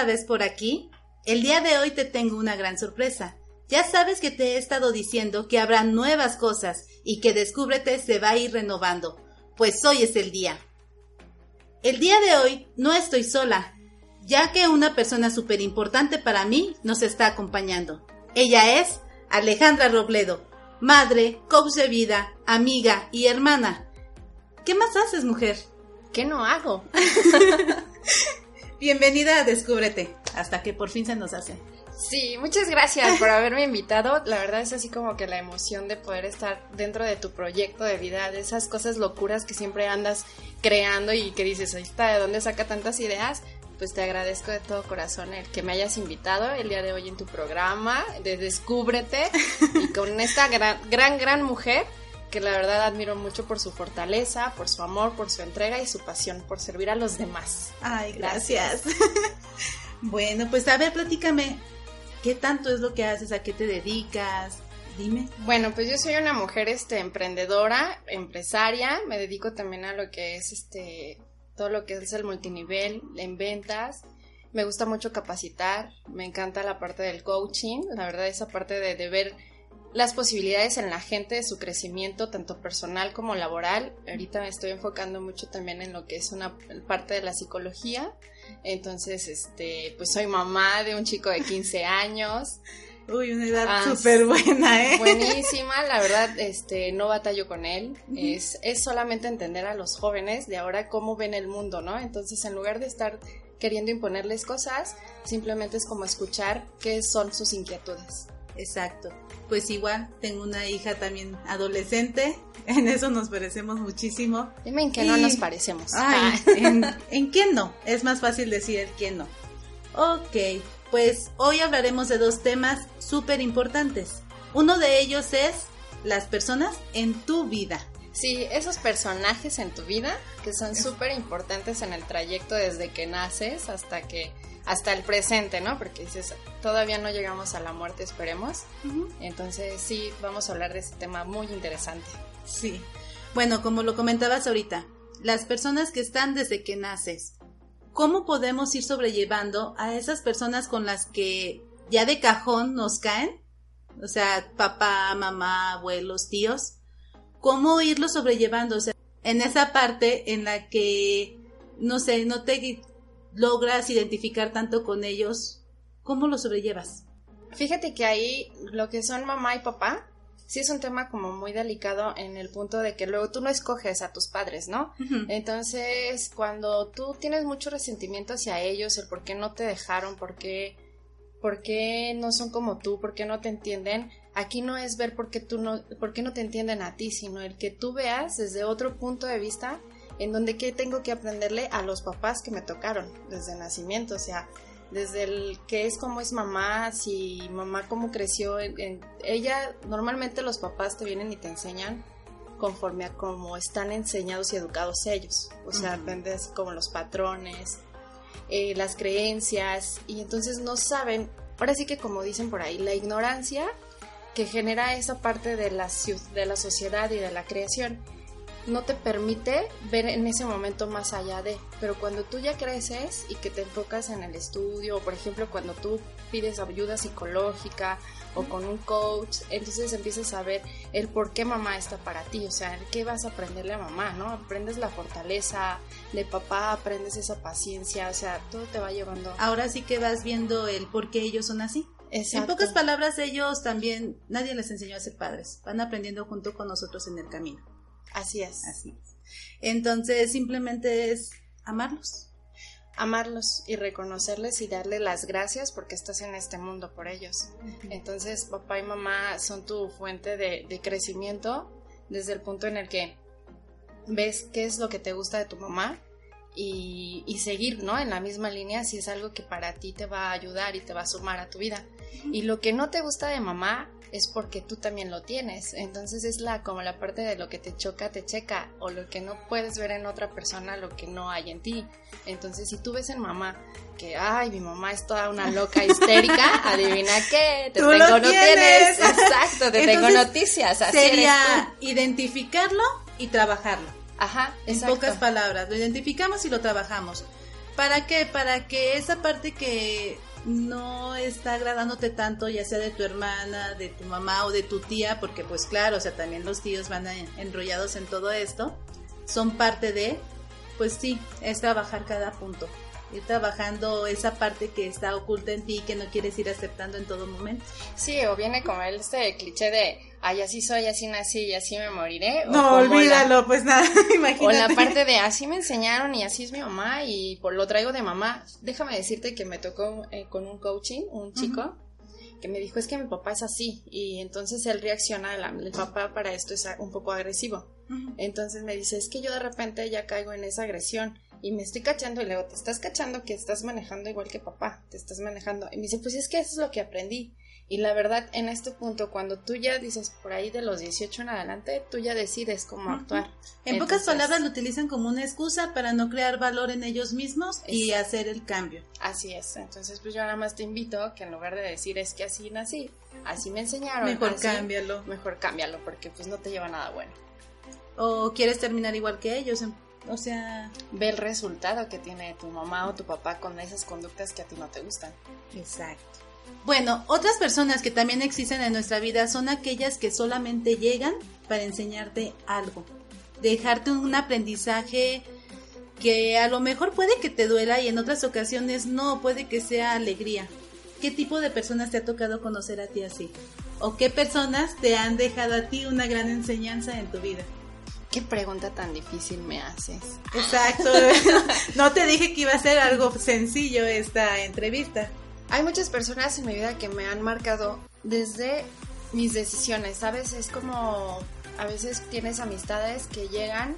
otra vez por aquí. El día de hoy te tengo una gran sorpresa. Ya sabes que te he estado diciendo que habrá nuevas cosas y que Descúbrete se va a ir renovando, pues hoy es el día. El día de hoy no estoy sola, ya que una persona súper importante para mí nos está acompañando. Ella es Alejandra Robledo, madre, coach de vida, amiga y hermana. ¿Qué más haces, mujer? ¿Qué no hago? Bienvenida a Descúbrete, hasta que por fin se nos hace. Sí, muchas gracias por haberme invitado. La verdad es así como que la emoción de poder estar dentro de tu proyecto de vida, de esas cosas locuras que siempre andas creando y que dices, ahí está, ¿de dónde saca tantas ideas? Pues te agradezco de todo corazón el que me hayas invitado el día de hoy en tu programa de Descúbrete y con esta gran, gran, gran mujer que la verdad admiro mucho por su fortaleza, por su amor, por su entrega y su pasión por servir a los demás. Ay, gracias. bueno, pues a ver, platícame, ¿qué tanto es lo que haces? ¿A qué te dedicas? Dime. Bueno, pues yo soy una mujer este emprendedora, empresaria, me dedico también a lo que es este todo lo que es el multinivel en ventas. Me gusta mucho capacitar, me encanta la parte del coaching, la verdad esa parte de, de ver las posibilidades en la gente de su crecimiento, tanto personal como laboral. Ahorita me estoy enfocando mucho también en lo que es una parte de la psicología. Entonces, este, pues soy mamá de un chico de 15 años. Uy, una edad ah, súper buena, ¿eh? Buenísima, la verdad, este, no batallo con él. es, es solamente entender a los jóvenes de ahora cómo ven el mundo, ¿no? Entonces, en lugar de estar queriendo imponerles cosas, simplemente es como escuchar qué son sus inquietudes. Exacto. Pues igual, tengo una hija también adolescente, en eso nos parecemos muchísimo. Dime en qué no nos parecemos. Ay, ah. en, en quién no, es más fácil decir el quién no. Ok, pues hoy hablaremos de dos temas súper importantes. Uno de ellos es las personas en tu vida. Sí, esos personajes en tu vida que son súper importantes en el trayecto desde que naces hasta que hasta el presente, ¿no? Porque dices, todavía no llegamos a la muerte, esperemos. Entonces sí, vamos a hablar de ese tema muy interesante. Sí. Bueno, como lo comentabas ahorita, las personas que están desde que naces, ¿cómo podemos ir sobrellevando a esas personas con las que ya de cajón nos caen? O sea, papá, mamá, abuelos, tíos. ¿Cómo irlo sobrellevando? O sea, en esa parte en la que, no sé, no te logras identificar tanto con ellos, ¿cómo lo sobrellevas? Fíjate que ahí lo que son mamá y papá, sí es un tema como muy delicado en el punto de que luego tú no escoges a tus padres, ¿no? Entonces, cuando tú tienes mucho resentimiento hacia ellos, el por qué no te dejaron, por qué, por qué no son como tú, por qué no te entienden, aquí no es ver por qué tú no, por qué no te entienden a ti, sino el que tú veas desde otro punto de vista en donde qué tengo que aprenderle a los papás que me tocaron desde nacimiento, o sea, desde el que es como es mamá, si mamá cómo creció, en, ella, normalmente los papás te vienen y te enseñan conforme a cómo están enseñados y educados ellos, o sea, aprendes como los patrones, eh, las creencias, y entonces no saben, ahora sí que como dicen por ahí, la ignorancia que genera esa parte de la, de la sociedad y de la creación no te permite ver en ese momento más allá de, pero cuando tú ya creces y que te enfocas en el estudio, o por ejemplo cuando tú pides ayuda psicológica o con un coach, entonces empiezas a ver el por qué mamá está para ti, o sea, el qué vas a aprenderle a mamá, ¿no? Aprendes la fortaleza de papá, aprendes esa paciencia, o sea, todo te va llevando. Ahora sí que vas viendo el por qué ellos son así. En pocas palabras, ellos también, nadie les enseñó a ser padres, van aprendiendo junto con nosotros en el camino. Así es. Así es. Entonces, simplemente es amarlos. Amarlos y reconocerles y darle las gracias porque estás en este mundo por ellos. Entonces, papá y mamá son tu fuente de, de crecimiento desde el punto en el que ves qué es lo que te gusta de tu mamá, y, y, seguir, ¿no? En la misma línea si es algo que para ti te va a ayudar y te va a sumar a tu vida. Y lo que no te gusta de mamá es porque tú también lo tienes. Entonces es la como la parte de lo que te choca, te checa, o lo que no puedes ver en otra persona, lo que no hay en ti. Entonces si tú ves en mamá que, ay, mi mamá es toda una loca histérica, adivina qué, te tengo no tienes. Exacto, te tengo noticias. Así sería identificarlo y trabajarlo. Ajá, En pocas palabras, lo identificamos y lo trabajamos. ¿Para qué? Para que esa parte que no está agradándote tanto, ya sea de tu hermana, de tu mamá o de tu tía, porque pues claro, o sea, también los tíos van enrollados en todo esto, son parte de, pues sí, es trabajar cada punto ir trabajando esa parte que está oculta en ti y que no quieres ir aceptando en todo momento. Sí, o viene como el este cliché de, ay, así soy, así nací y así me moriré. No, olvídalo, pues nada, imagínate. O la parte de, así me enseñaron y así es mi mamá y por lo traigo de mamá. Déjame decirte que me tocó eh, con un coaching, un chico. que me dijo es que mi papá es así y entonces él reacciona, el papá para esto es un poco agresivo. Entonces me dice, es que yo de repente ya caigo en esa agresión y me estoy cachando y luego te estás cachando que estás manejando igual que papá, te estás manejando. Y me dice, pues es que eso es lo que aprendí. Y la verdad, en este punto, cuando tú ya dices por ahí de los 18 en adelante, tú ya decides cómo actuar. En pocas palabras, lo utilizan como una excusa para no crear valor en ellos mismos y hacer el cambio. Así es. Entonces, pues yo nada más te invito que en lugar de decir es que así nací, así me enseñaron. Mejor cámbialo. Mejor cámbialo, porque pues no te lleva nada bueno. O quieres terminar igual que ellos, o sea... Ve el resultado que tiene tu mamá o tu papá con esas conductas que a ti no te gustan. Exacto. Bueno, otras personas que también existen en nuestra vida son aquellas que solamente llegan para enseñarte algo, dejarte un aprendizaje que a lo mejor puede que te duela y en otras ocasiones no, puede que sea alegría. ¿Qué tipo de personas te ha tocado conocer a ti así? ¿O qué personas te han dejado a ti una gran enseñanza en tu vida? ¿Qué pregunta tan difícil me haces? Exacto. no te dije que iba a ser algo sencillo esta entrevista. Hay muchas personas en mi vida que me han marcado desde mis decisiones, ¿sabes? Es como a veces tienes amistades que llegan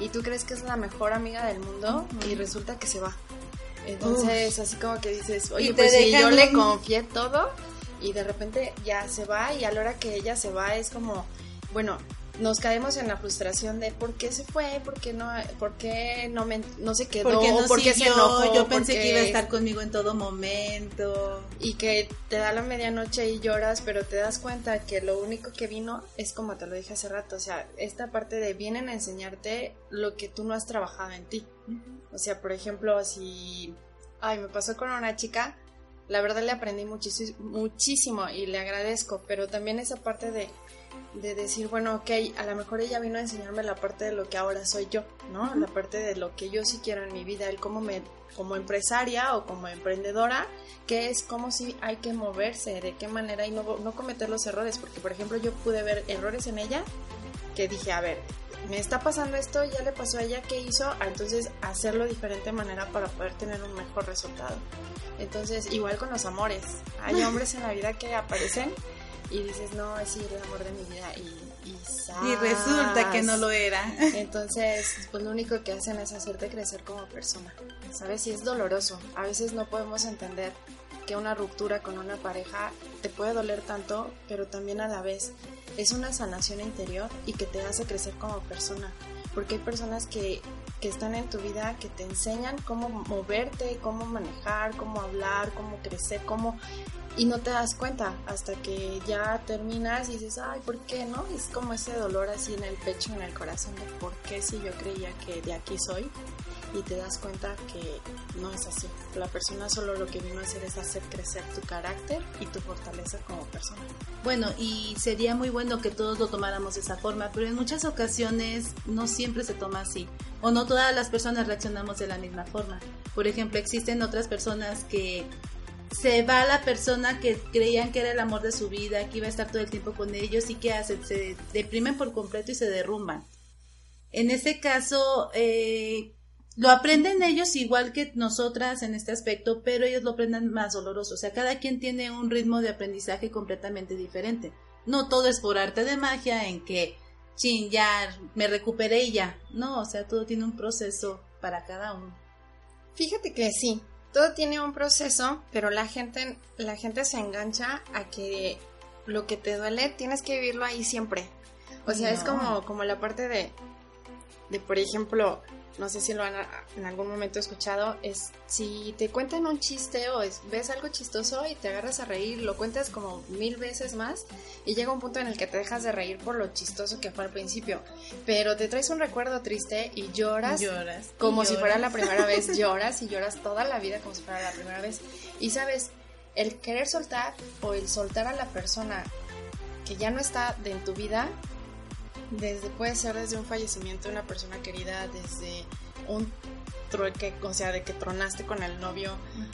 y tú crees que es la mejor amiga del mundo y resulta que se va. Entonces, así como que dices, oye, pues si yo le confié todo y de repente ya se va y a la hora que ella se va es como, bueno, nos caemos en la frustración de por qué se fue, por qué no, por qué no, me, no se quedó, por qué, se enojó. Yo pensé que iba a estar conmigo en todo momento. Y que te da la medianoche y lloras, pero te das cuenta que lo único que vino es como te lo dije hace rato, o sea, esta parte de vienen a enseñarte lo que tú no has trabajado en ti. O sea, por ejemplo, si, ay, me pasó con una chica, la verdad le aprendí muchísimo, muchísimo y le agradezco, pero también esa parte de de decir, bueno, ok, a lo mejor ella vino a enseñarme la parte de lo que ahora soy yo, ¿no? La parte de lo que yo sí quiero en mi vida, el cómo me, como empresaria o como emprendedora, que es cómo si hay que moverse, de qué manera y no, no cometer los errores, porque por ejemplo yo pude ver errores en ella que dije, a ver, me está pasando esto, ya le pasó a ella, ¿qué hizo? Ah, entonces hacerlo de diferente manera para poder tener un mejor resultado. Entonces, igual con los amores, hay hombres en la vida que aparecen y dices, no, es el amor de mi vida y, y, y resulta que no lo era. Entonces, pues lo único que hacen es hacerte crecer como persona, ¿sabes? Y es doloroso. A veces no podemos entender que una ruptura con una pareja te puede doler tanto, pero también a la vez es una sanación interior y que te hace crecer como persona. Porque hay personas que, que están en tu vida que te enseñan cómo moverte, cómo manejar, cómo hablar, cómo crecer, cómo y no te das cuenta hasta que ya terminas y dices, ay, ¿por qué no? Es como ese dolor así en el pecho, en el corazón de por qué si yo creía que de aquí soy y te das cuenta que no es así. La persona solo lo que vino a hacer es hacer crecer tu carácter y tu fortaleza como persona. Bueno, y sería muy bueno que todos lo tomáramos de esa forma, pero en muchas ocasiones no siempre se toma así, o no todas las personas reaccionamos de la misma forma. Por ejemplo, existen otras personas que se va la persona que creían que era el amor de su vida, que iba a estar todo el tiempo con ellos y que hacen, se deprimen por completo y se derrumban. En ese caso, eh, lo aprenden ellos igual que nosotras en este aspecto, pero ellos lo aprenden más doloroso. O sea, cada quien tiene un ritmo de aprendizaje completamente diferente. No todo es por arte de magia en que, chin, ya me recuperé y ya. No, o sea, todo tiene un proceso para cada uno. Fíjate que sí, todo tiene un proceso, pero la gente, la gente se engancha a que lo que te duele tienes que vivirlo ahí siempre. O sea, es como, como la parte de, de, por ejemplo, no sé si lo han en algún momento escuchado, es si te cuentan un chiste o ves algo chistoso y te agarras a reír, lo cuentas como mil veces más y llega un punto en el que te dejas de reír por lo chistoso que fue al principio, pero te traes un recuerdo triste y lloras, lloras como si fuera la primera vez, lloras y lloras toda la vida como si fuera la primera vez. Y sabes, el querer soltar o el soltar a la persona que ya no está en tu vida desde puede ser desde un fallecimiento de una persona querida, desde un trueque, o sea, de que tronaste con el novio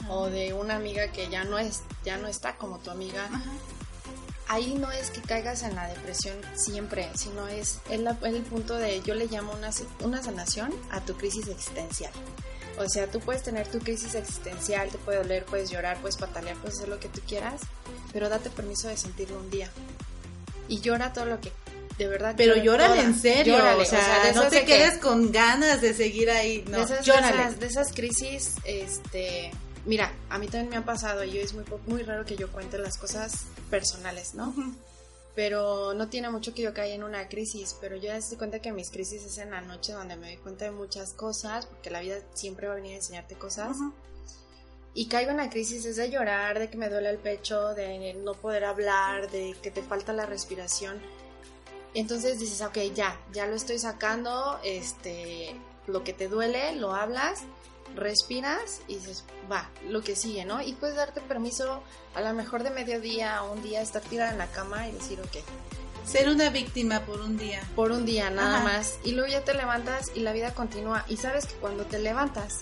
o de una amiga que ya no es, ya no está como tu amiga. Ahí no es que caigas en la depresión siempre, sino es el, el punto de, yo le llamo una, una sanación a tu crisis existencial. O sea, tú puedes tener tu crisis existencial, te puede doler, puedes llorar, puedes patalear, puedes hacer lo que tú quieras, pero date permiso de sentirlo un día. Y llora todo lo que de verdad. Pero llórale en serio, o sea, no te quedes con ganas de seguir ahí, no, de esas, De esas, crisis, este, mira, a mí también me ha pasado y es muy, muy raro que yo cuente las cosas personales, ¿no? Pero no tiene mucho que yo caiga en una crisis, pero yo ya estoy cuenta que mis crisis es en la noche donde me doy cuenta de muchas cosas, porque la vida siempre va a venir a enseñarte cosas. Y caigo en la crisis es de llorar, de que me duele el pecho, de no poder hablar, de que te falta la respiración entonces dices, ok, ya, ya lo estoy sacando, este, lo que te duele, lo hablas, respiras y dices, va, lo que sigue, ¿no? Y puedes darte permiso a lo mejor de mediodía o un día estar tirada en la cama y decir, ok. Ser una víctima por un día. Por un día, nada más. Y luego ya te levantas y la vida continúa. Y sabes que cuando te levantas,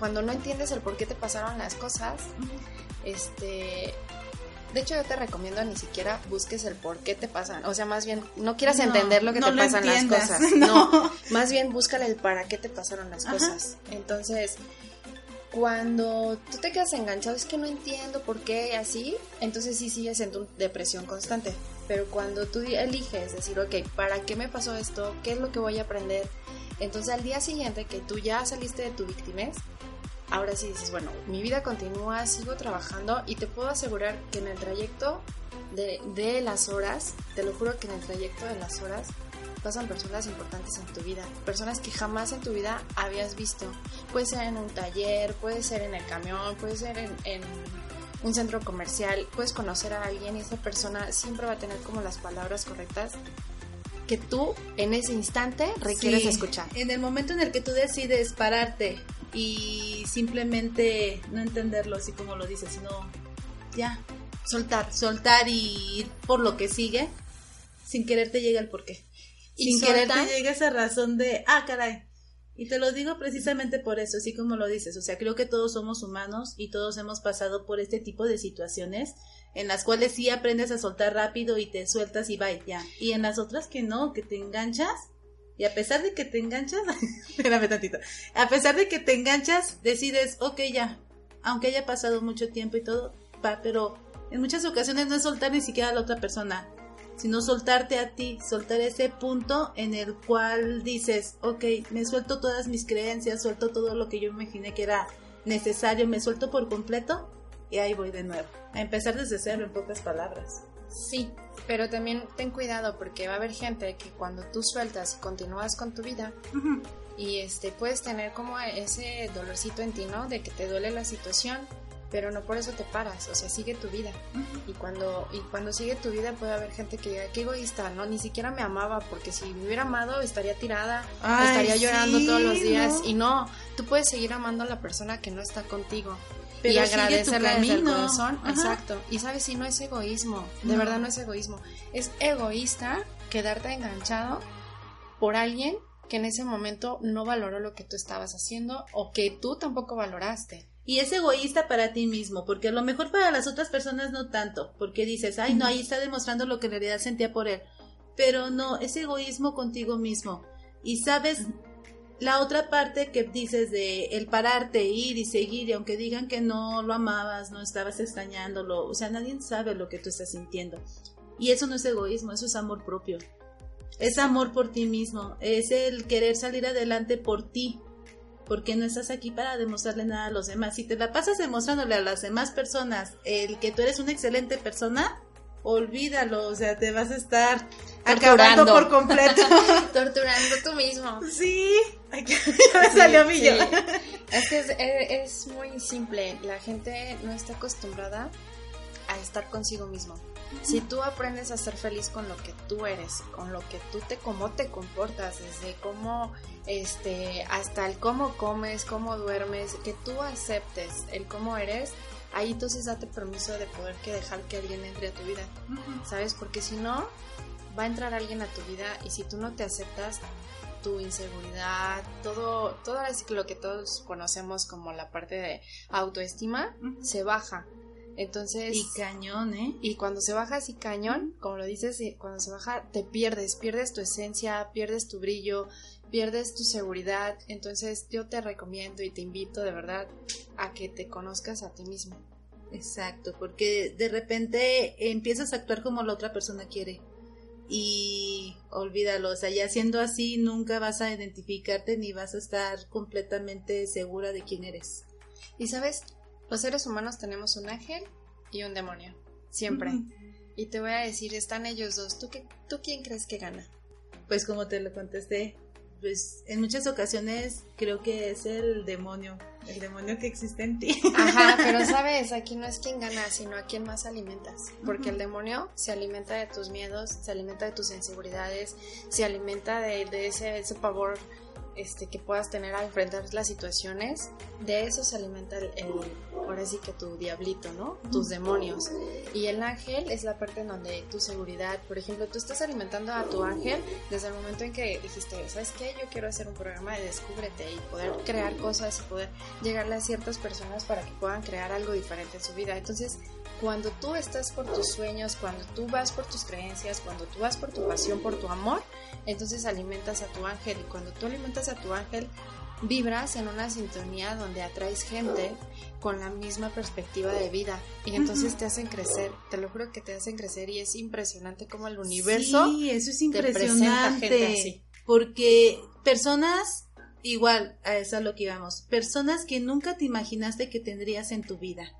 cuando no entiendes el por qué te pasaron las cosas, este, de hecho, yo te recomiendo ni siquiera busques el por qué te pasan. O sea, más bien, no quieras entender lo que te pasan las cosas. No. más bien búscale el para qué te pasaron las cosas. Entonces, cuando tú te quedas enganchado, es que no entiendo por qué así, entonces sí sigues en tu depresión constante. Pero cuando tú eliges decir, ok, ¿para qué me pasó esto? ¿Qué es lo que voy a aprender? Entonces al día siguiente que tú ya saliste de tu victimez, ahora sí dices, bueno, mi vida continúa, sigo trabajando y te puedo asegurar que en el trayecto de, las horas, te lo juro que en el trayecto de las horas pasan personas importantes en tu vida, personas que jamás en tu vida habías visto. Puede ser en un taller, puede ser en el camión, puede ser en, en un centro comercial, puedes conocer a alguien y esa persona siempre va a tener como las palabras correctas que tú en ese instante requieres escuchar. En el momento en el que tú decides pararte y simplemente no entenderlo así como lo dices, sino ya, soltar, soltar y ir por lo que sigue, sin querer te llega el porqué. sin querer te llega esa razón de, ah, caray. Y te lo digo precisamente por eso, así como lo dices. O sea, creo que todos somos humanos y todos hemos pasado por este tipo de situaciones en las cuales sí aprendes a soltar rápido y te sueltas y va ya. Y en las otras que no, que te enganchas y a pesar de que te enganchas, espérame tantito, a pesar de que te enganchas, decides, ok, ya, aunque haya pasado mucho tiempo y todo, va, pero en muchas ocasiones no es soltar ni siquiera a la otra persona, sino soltarte a ti, soltar ese punto en el cual dices, ok, me suelto todas mis creencias, suelto todo lo que yo imaginé que era necesario, me suelto por completo y ahí voy de nuevo, a empezar desde cero en pocas palabras. Sí, pero también ten cuidado porque va a haber gente que cuando tú sueltas y continúas con tu vida y este puedes tener como ese dolorcito en ti, ¿no? De que te duele la situación, pero no por eso te paras, o sea, sigue tu vida. Y cuando y cuando sigue tu vida puede haber gente que diga, qué egoísta, ¿no? Ni siquiera me amaba porque si me hubiera amado estaría tirada, estaría llorando todos los días y no, tú puedes seguir amando a la persona que no está contigo y agradecerle desde el corazón. Exacto. Y sabes, si no es egoísmo, de verdad no es egoísmo. Es egoísta quedarte enganchado por alguien que en ese momento no valoró lo que tú estabas haciendo o que tú tampoco valoraste. Y es egoísta para ti mismo, porque a lo mejor para las otras personas no tanto, porque dices, ay, no, ahí está demostrando lo que en realidad sentía por él. Pero no, es egoísmo contigo mismo. Y sabes, la otra parte que dices de el pararte, ir y seguir, y aunque digan que no lo amabas, no estabas extrañándolo, o sea, nadie sabe lo que tú estás sintiendo. Y eso no es egoísmo, eso es amor propio. Es amor por ti mismo, es el querer salir adelante por ti, porque no estás aquí para demostrarle nada a los demás. Si te la pasas demostrándole a las demás personas el que tú eres una excelente persona, olvídalo, o sea, te vas a estar acabando por completo. Torturando tú mismo. Sí, me salió a mí yo. Es que es, es, muy simple. La gente no está acostumbrada a estar consigo mismo. Si tú aprendes a ser feliz con lo que tú eres, con lo que tú te, cómo te comportas, desde cómo, este, hasta el cómo comes, cómo duermes, que tú aceptes el cómo eres, ahí entonces date permiso de poder que dejar que alguien entre a tu vida, ¿sabes? Porque si no, va a entrar alguien a tu vida y si tú no te aceptas, tu inseguridad, todo, todo lo que todos conocemos como la parte de autoestima, se baja. Entonces. Y cañón, ¿eh? Y cuando se baja así cañón, como lo dices, cuando se baja, te pierdes, pierdes tu esencia, pierdes tu brillo, pierdes tu seguridad. Entonces, yo te recomiendo y te invito de verdad a que te conozcas a ti mismo. Exacto, porque de repente empiezas a actuar como la otra persona quiere. Y olvídalo, o sea, ya siendo así, nunca vas a identificarte ni vas a estar completamente segura de quién eres. Y sabes, los seres humanos tenemos un ángel y un demonio, siempre. Y te voy a decir, están ellos dos. ¿Tú, qué, ¿Tú quién crees que gana? Pues como te lo contesté, pues en muchas ocasiones creo que es el demonio, el demonio que existe en ti. Ajá, pero sabes, aquí no es quien gana, sino a quien más alimentas. Porque el demonio se alimenta de tus miedos, se alimenta de tus inseguridades, se alimenta de, de ese, ese pavor este, que puedas tener al enfrentar las situaciones, de eso se alimenta el, ahora sí que tu diablito, ¿no? Tus demonios. Y el ángel es la parte en donde tu seguridad, por ejemplo, tú estás alimentando a tu ángel desde el momento en que dijiste, ¿sabes qué? Yo quiero hacer un programa de descúbrete y poder crear cosas y poder llegarle a ciertas personas para que puedan crear algo diferente en su vida. Entonces, cuando tú estás por tus sueños, cuando tú vas por tus creencias, cuando tú vas por tu pasión, por tu amor, entonces alimentas a tu ángel. Y cuando tú alimentas a tu ángel, vibras en una sintonía donde atraes gente con la misma perspectiva de vida. Y entonces te hacen crecer, te lo juro que te hacen crecer y es impresionante como el universo sí, eso es impresionante porque personas igual a eso a lo que íbamos, personas que nunca te imaginaste que tendrías en tu vida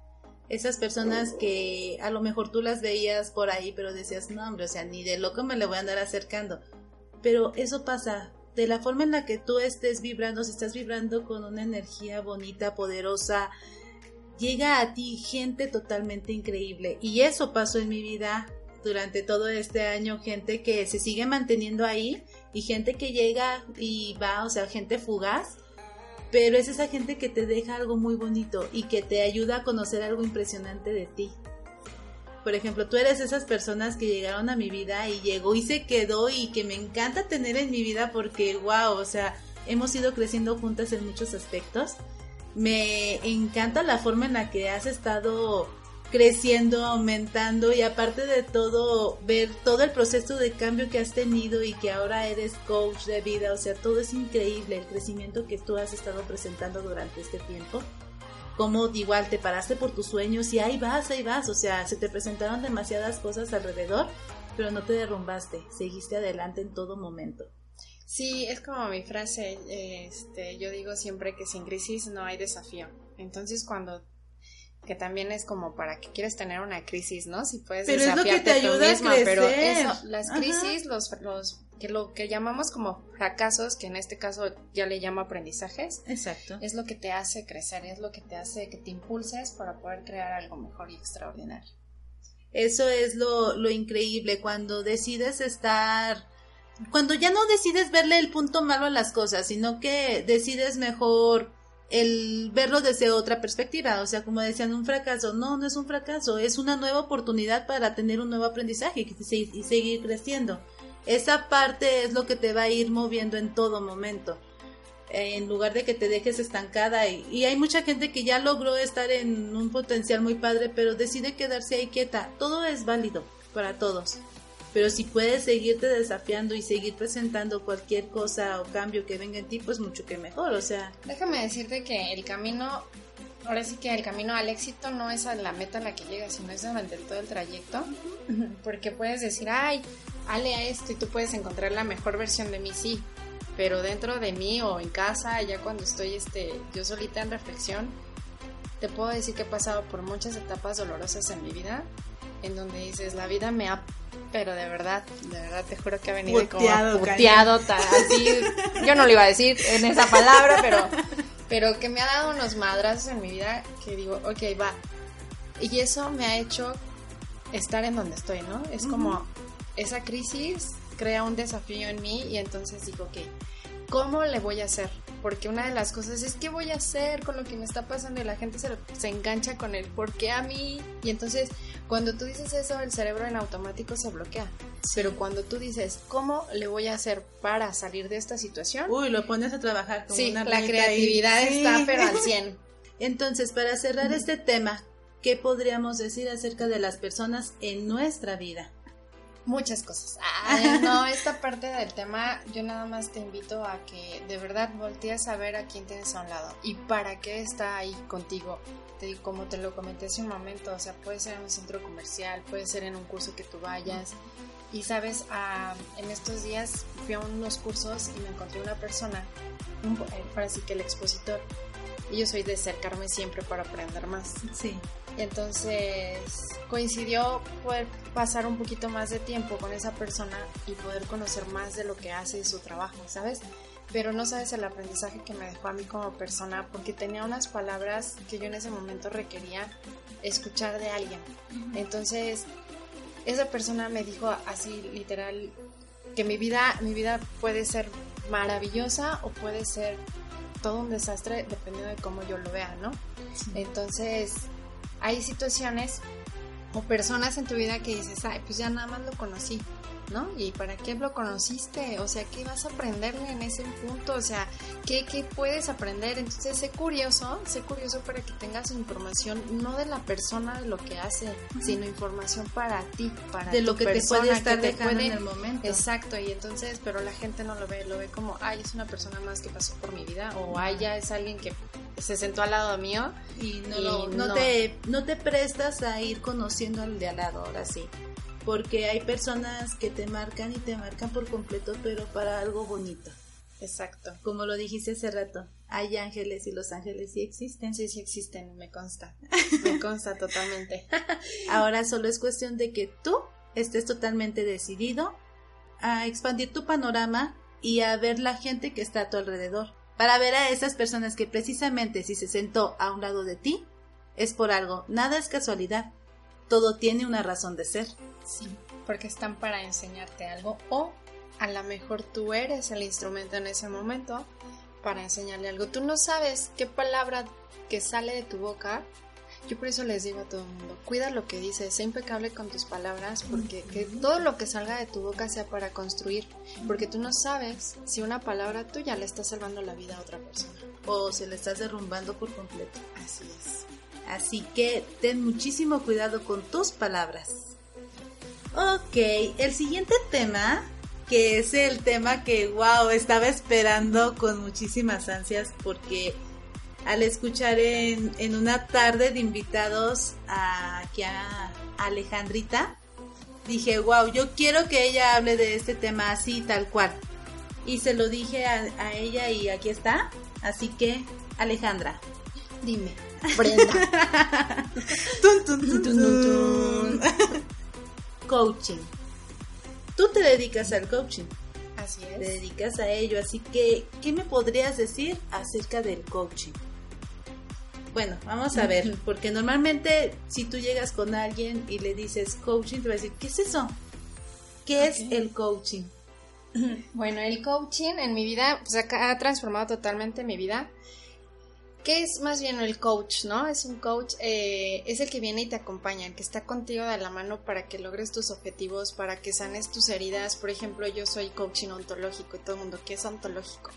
esas personas que a lo mejor tú las veías por ahí, pero decías, no, hombre, o sea, ni de loco me le voy a andar acercando. Pero eso pasa, de la forma en la que tú estés vibrando, si estás vibrando con una energía bonita, poderosa, llega a ti gente totalmente increíble. Y eso pasó en mi vida durante todo este año, gente que se sigue manteniendo ahí y gente que llega y va, o sea, gente fugaz pero es esa gente que te deja algo muy bonito y que te ayuda a conocer algo impresionante de ti. Por ejemplo, tú eres esas personas que llegaron a mi vida y llegó y se quedó y que me encanta tener en mi vida porque, wow, o sea, hemos ido creciendo juntas en muchos aspectos. Me encanta la forma en la que has estado creciendo, aumentando y aparte de todo, ver todo el proceso de cambio que has tenido y que ahora eres coach de vida, o sea, todo es increíble el crecimiento que tú has estado presentando durante este tiempo. Como igual te paraste por tus sueños y ahí vas, ahí vas, o sea, se te presentaron demasiadas cosas alrededor, pero no te derrumbaste, seguiste adelante en todo momento. Sí, es como mi frase, este, yo digo siempre que sin crisis no hay desafío. Entonces cuando que también es como para que quieres tener una crisis, ¿no? Si puedes pero es lo que te ayuda a crecer. pero eso, las crisis, los, los que lo que llamamos como fracasos, que en este caso ya le llamo aprendizajes, exacto, es lo que te hace crecer, es lo que te hace que te impulses para poder crear algo mejor y extraordinario. Eso es lo, lo increíble cuando decides estar cuando ya no decides verle el punto malo a las cosas, sino que decides mejor el verlo desde otra perspectiva, o sea, como decían, un fracaso, no, no es un fracaso, es una nueva oportunidad para tener un nuevo aprendizaje y seguir creciendo. Esa parte es lo que te va a ir moviendo en todo momento, en lugar de que te dejes estancada. Y, y hay mucha gente que ya logró estar en un potencial muy padre, pero decide quedarse ahí quieta. Todo es válido para todos pero si puedes seguirte desafiando y seguir presentando cualquier cosa o cambio que venga en ti, pues mucho que mejor, o sea. Déjame decirte que el camino, ahora sí que el camino al éxito no es a la meta a la que llegas, sino es durante todo el trayecto, porque puedes decir, ay, ale a esto y tú puedes encontrar la mejor versión de mí, sí, pero dentro de mí o en casa, ya cuando estoy este, yo solita en reflexión, te puedo decir que he pasado por muchas etapas dolorosas en mi vida en donde dices, la vida me ha, pero de verdad, de verdad te juro que ha venido Puteado, como puteado, ta- así, yo no lo iba a decir en esa palabra, pero, pero que me ha dado unos madrazos en mi vida que digo, ok, va. Y eso me ha hecho estar en donde estoy, ¿no? Es como esa crisis crea un desafío en mí y entonces digo, ok, ¿cómo le voy a hacer? Porque una de las cosas es, ¿qué voy a hacer con lo que me está pasando? Y la gente se, se engancha con el, ¿por qué a mí? Y entonces, cuando tú dices eso, el cerebro en automático se bloquea. Pero cuando tú dices, ¿cómo le voy a hacer para salir de esta situación? Uy, lo pones a trabajar como sí, una la creatividad ahí. está, Sí. pero al 100. Entonces, para cerrar este tema, ¿qué podríamos decir acerca de las personas en nuestra vida? Muchas cosas. No, esta parte del tema, yo nada más te invito a que de verdad voltees a ver a quién tienes a un lado y para qué está ahí contigo. Te como te lo comenté hace un momento, o sea, puede ser en un centro comercial, puede ser en un curso que tú vayas. Y sabes, Ah, en estos días fui a unos cursos y me encontré una persona, un, eh, ahora sí que el expositor. Y yo soy de acercarme siempre para aprender más. Sí. Entonces coincidió poder pasar un poquito más de tiempo con esa persona y poder conocer más de lo que hace y su trabajo, ¿sabes? Pero no sabes el aprendizaje que me dejó a mí como persona porque tenía unas palabras que yo en ese momento requería escuchar de alguien. Entonces esa persona me dijo así literal que mi vida, mi vida puede ser maravillosa o puede ser todo un desastre dependiendo de cómo yo lo vea, ¿no? Entonces, hay situaciones o personas en tu vida que dices, ay, pues ya nada más lo conocí, ¿no? ¿Y para qué lo conociste? O sea, ¿qué vas a aprenderle en ese punto? O sea, ¿qué, qué puedes aprender? Entonces, sé curioso, sé curioso para que tengas información, no de la persona de lo que hace, sino información para ti, para De tu lo que te puede estar que te dejando puede- en el momento. Exacto, y entonces, pero la gente no lo ve, lo ve como, ay, es una persona más que pasó por mi vida, o ay, ya es alguien que se sentó al lado mío. Y no, Y lo- no no. Te, no te prestas a ir conociendo al de al lado, ahora sí. Porque hay personas que te marcan y te marcan por completo, pero para algo bonito. Exacto. Como lo dijiste hace rato, hay ángeles y los ángeles sí existen. Sí, sí existen, me consta. Me consta totalmente. Ahora solo es cuestión de que tú estés totalmente decidido a expandir tu panorama y a ver la gente que está a tu alrededor. Para ver a esas personas que precisamente si se sentó a un lado de ti, es por algo. Nada es casualidad. Todo tiene una razón de ser. Sí, porque están para enseñarte algo o a lo mejor tú eres el instrumento en ese momento para enseñarle algo. Tú no sabes qué palabra que sale de tu boca. Yo por eso les digo a todo el mundo, cuida lo que dices, sé impecable con tus palabras, porque que todo lo que salga de tu boca sea para construir, porque tú no sabes si una palabra tuya le está salvando la vida a otra persona. O se le estás derrumbando por completo. Así es. Así que ten muchísimo cuidado con tus palabras. Ok, el siguiente tema, que es el tema que, wow, estaba esperando con muchísimas ansias porque al escuchar en, en una tarde de invitados a, aquí a Alejandrita, dije, wow, yo quiero que ella hable de este tema así, tal cual. Y se lo dije a, a ella y aquí está. Así que, Alejandra, Dime, Brenda. Tun, tun, tun, tun. coaching. Tú te dedicas al coaching, Así te es. dedicas a ello, así que, ¿qué me podrías decir acerca del coaching? Bueno, vamos a ver, porque normalmente si tú llegas con alguien y le dices coaching, te va a decir, ¿qué es eso? ¿Qué es el coaching? Bueno, el coaching en mi vida pues, ha transformado totalmente mi vida. ¿Qué es más bien el coach, no? Es un coach, eh, es el que viene y te acompaña, el que está contigo de la mano para que logres tus objetivos, para que sanes tus heridas. Por ejemplo, yo soy coaching ontológico y todo el mundo, ¿qué es ontológico?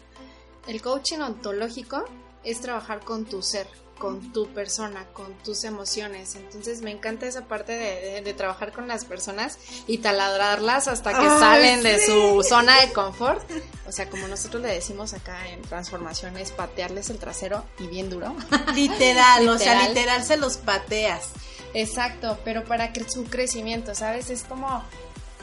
El coaching ontológico es trabajar con tu ser, con tu persona, con tus emociones. Entonces me encanta esa parte de, de- de trabajar con las personas y taladrarlas hasta que Ay, salen de su zona de confort. O sea, como nosotros le decimos acá en transformaciones, patearles el trasero y bien duro. Literal, o sea, Literal. literal se los pateas. Exacto, pero para que su crecimiento, ¿sabes? Es como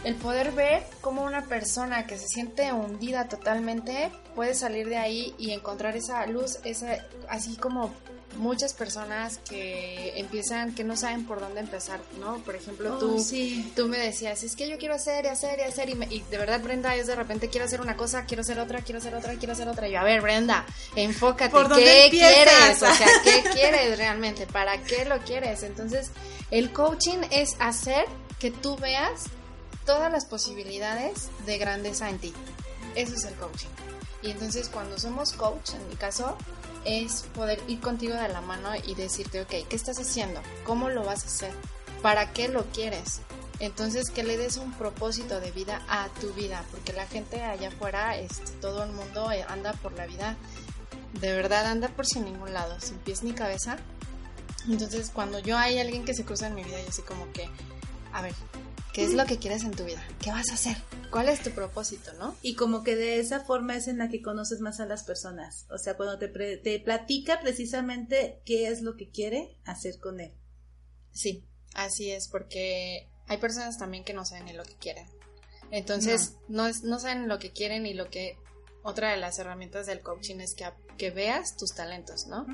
el poder ver cómo una persona que se siente hundida totalmente puede salir de ahí y encontrar esa luz, esa así como muchas personas que empiezan, que no saben por dónde empezar, ¿no? Por ejemplo, Oh, tú, sí. tú me decías, es que yo quiero hacer y hacer y hacer, y, me- y de verdad, Brenda, es de repente quiero hacer una cosa, quiero hacer otra, quiero hacer otra, quiero hacer otra. Y yo, a ver, Brenda, enfócate, ¿Por dónde ¿qué empiezas? quieres? O sea, ¿qué quieres realmente? ¿Para qué lo quieres? Entonces, el coaching es hacer que tú veas todas las posibilidades de grandeza en ti. Eso es el coaching. Y entonces cuando somos coach, en mi caso, es poder ir contigo de la mano y decirte, ok, ¿qué estás haciendo? ¿Cómo lo vas a hacer? ¿Para qué lo quieres? Entonces que le des un propósito de vida a tu vida, porque la gente allá afuera, este, todo el mundo eh, anda por la vida, de verdad anda por sin ningún lado, sin pies ni cabeza. Entonces cuando yo hay alguien que se cruza en mi vida, yo así como que, a ver, ¿qué es lo que quieres en tu vida? ¿Qué vas a hacer? ¿Cuál es tu propósito, no? Y como que de esa forma es en la que conoces más a las personas. O sea, cuando te, pre- te platica precisamente qué es lo que quiere hacer con él. Sí, así es, porque hay personas también que no saben ni lo que quieren. Entonces, no, es, no saben lo que quieren y lo que... Otra de las herramientas del coaching es que, que veas tus talentos, ¿no?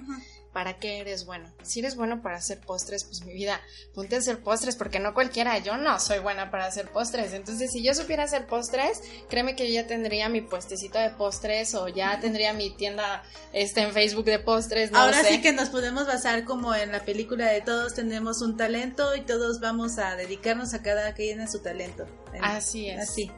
¿Para qué eres bueno? Si eres bueno para hacer postres, pues mi vida, ponte a hacer postres, porque no cualquiera, yo no soy buena para hacer postres. Entonces, si yo supiera hacer postres, créeme que yo ya tendría mi puestecito de postres o ya tendría mi tienda este, en Facebook de postres, no Ahora sé. sí que nos podemos basar como en la película de todos tenemos un talento y todos vamos a dedicarnos a cada quien a su talento. En- Así es. Así.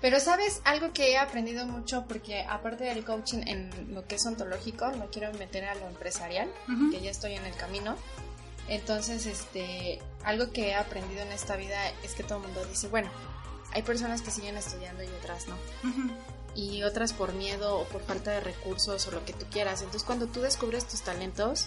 Pero sabes, algo que he aprendido mucho, porque aparte del coaching en lo que es ontológico, no quiero meter a lo empresarial, Ujú. que ya estoy en el camino. Entonces, este, algo que he aprendido en esta vida es que todo el mundo dice, bueno, hay personas que siguen estudiando y otras no. Y otras por miedo o por falta de recursos o lo que tú quieras. Entonces, cuando tú descubres tus talentos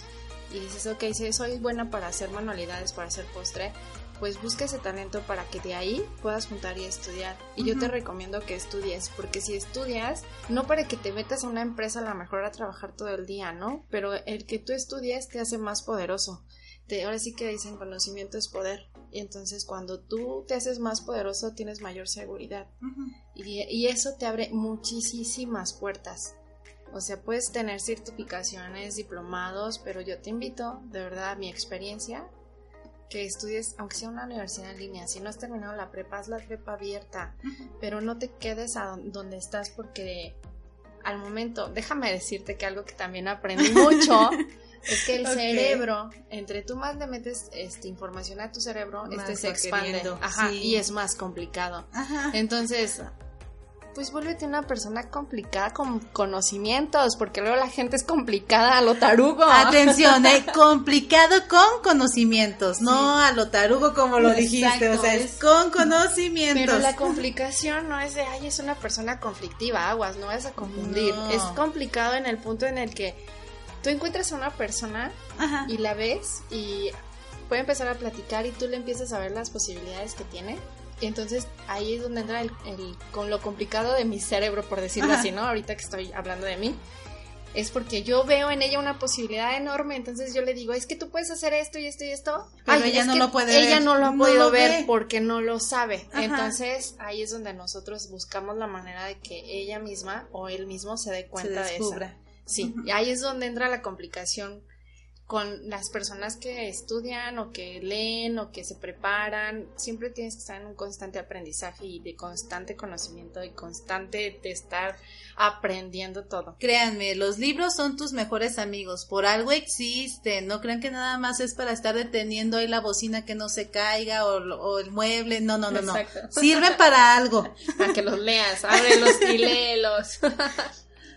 y dices, ok, si soy buena para hacer manualidades, para hacer postre, pues busca ese talento para que de ahí puedas juntar y estudiar. Y yo te recomiendo que estudies, porque si estudias, no para que te metas a una empresa a lo mejor a trabajar todo el día, ¿no? Pero el que tú estudies te hace más poderoso. Te, ahora sí que dicen conocimiento es poder. Y entonces cuando tú te haces más poderoso tienes mayor seguridad. Y, y eso te abre muchísimas puertas. O sea, puedes tener certificaciones, diplomados, pero yo te invito, de verdad, a mi experiencia, que estudies, aunque sea una universidad en línea. Si no has terminado la prepa, haz la prepa abierta, pero no te quedes a don- donde estás porque al momento, déjame decirte que algo que también aprendí mucho es que el cerebro, entre tú más le metes este, información a tu cerebro, Más este se expande. queriendo, Ajá, sí. y es más complicado. Ajá. Entonces, pues vuélvete una persona complicada con conocimientos, porque luego la gente es complicada a lo tarugo. Atención, eh, complicado con conocimientos, no a lo tarugo como lo dijiste, o sea, es- es con conocimientos. Pero la complicación no es de, ay, es una persona conflictiva, aguas, no vas a confundir. No. Es complicado en el punto en el que tú encuentras a una persona Ajá. y la ves y puede empezar a platicar y tú le empiezas a ver las posibilidades que tiene. Y entonces ahí es donde entra el, el- con lo complicado de mi cerebro, por decirlo Ajá. así, ¿no? Ahorita que estoy hablando de mí. Es porque yo veo en ella una posibilidad enorme, entonces yo le digo, es que tú puedes hacer esto y esto y esto. Pero ella es no lo puede Ella ver. no lo ha No podido lo ver ve. porque no lo sabe. Ajá. Entonces ahí es donde nosotros buscamos la manera de que ella misma o él mismo se dé se cuenta de eso. Sí, y ahí es donde entra la complicación con las personas que estudian o que leen o que se preparan. Siempre tienes que estar en un constante aprendizaje y de constante conocimiento y constante de estar aprendiendo todo. Créanme, los libros son tus mejores amigos, por algo existen, no crean que nada más es para estar deteniendo ahí la bocina que no se caiga o, el mueble, no, no, no, no, sirven para algo. Para que los leas, ábrelos y léelos.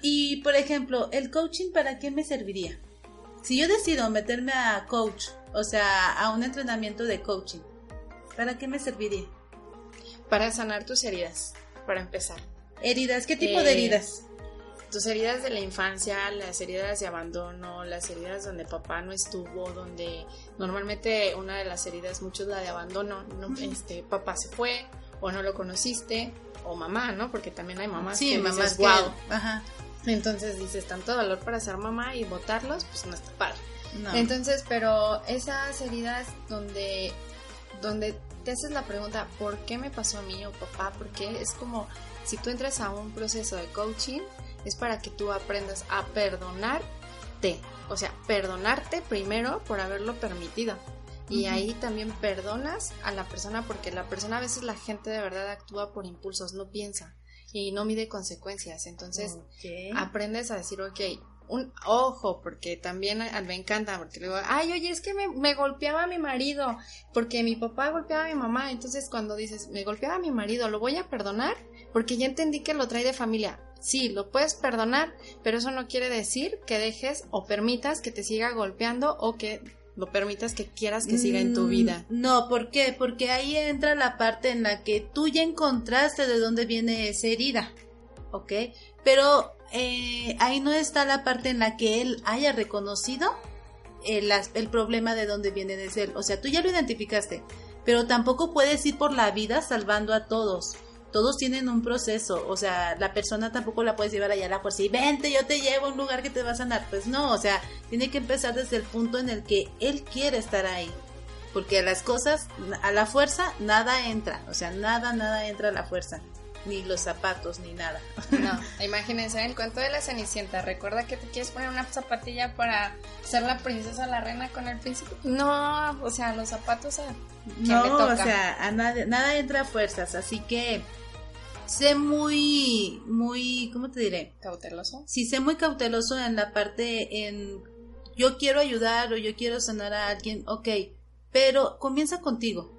Y, por ejemplo, ¿el coaching para qué me serviría? Si yo decido meterme a coach, o sea, a un entrenamiento de coaching, ¿para qué me serviría? Para sanar tus heridas, para empezar. Heridas, ¿qué tipo Eh, de heridas? Tus heridas de la infancia, las heridas de abandono, las heridas donde papá no estuvo, donde normalmente una de las heridas mucho es la de abandono, ¿no? este papá se fue o no lo conociste o mamá, ¿no? Porque también hay mamás Sí, que mamás dices, que- wow. Ajá. Entonces dices, tanto dolor para ser mamá y botarlos, pues no está padre. No. Entonces, pero esas heridas donde, donde te haces la pregunta, ¿por qué me pasó a mí o papá? Porque es como si tú entras a un proceso de coaching, es para que tú aprendas a perdonarte perdonarte. O sea, perdonarte primero por haberlo permitido. Y ahí también perdonas a la persona porque la persona a veces la gente de verdad actúa por impulsos, no piensa y no mide consecuencias. Entonces aprendes a decir, ok, un ojo, porque también me encanta, porque le digo, ay, oye, es que me, me, golpeaba mi marido, porque mi papá golpeaba a mi mamá. Entonces cuando dices, me golpeaba a mi marido, ¿lo voy a perdonar? Porque ya entendí que lo trae de familia. Sí, lo puedes perdonar, pero eso no quiere decir que dejes o permitas que te siga golpeando o que lo permitas que quieras que siga en tu mm, vida. No, ¿por qué? Porque ahí entra la parte en la que tú ya encontraste de dónde viene esa herida, ¿ok? Pero eh, ahí no está la parte en la que él haya reconocido el, el problema de dónde viene de él. O sea, tú ya lo identificaste, pero tampoco puedes ir por la vida salvando a todos todos tienen un proceso, o sea, la persona tampoco la puedes llevar allá a la fuerza y vente, yo te llevo a un lugar que te va a sanar. Pues no, o sea, tiene que empezar desde el punto en el que él quiere estar ahí. Porque a las cosas, a la fuerza, nada entra. O sea, nada, nada entra a la fuerza. Ni los zapatos, ni nada. No, imagínense el cuento de la Cenicienta. Recuerda que te quieres poner una zapatilla para ser la princesa, la reina con el príncipe. No, o sea, los zapatos a. No, o sea, a nada, nada entra a fuerzas. Así que sé muy, muy, ¿cómo te diré? Cauteloso. Sí, sé muy cauteloso en la parte en yo quiero ayudar o yo quiero sanar a alguien, ok, pero comienza contigo.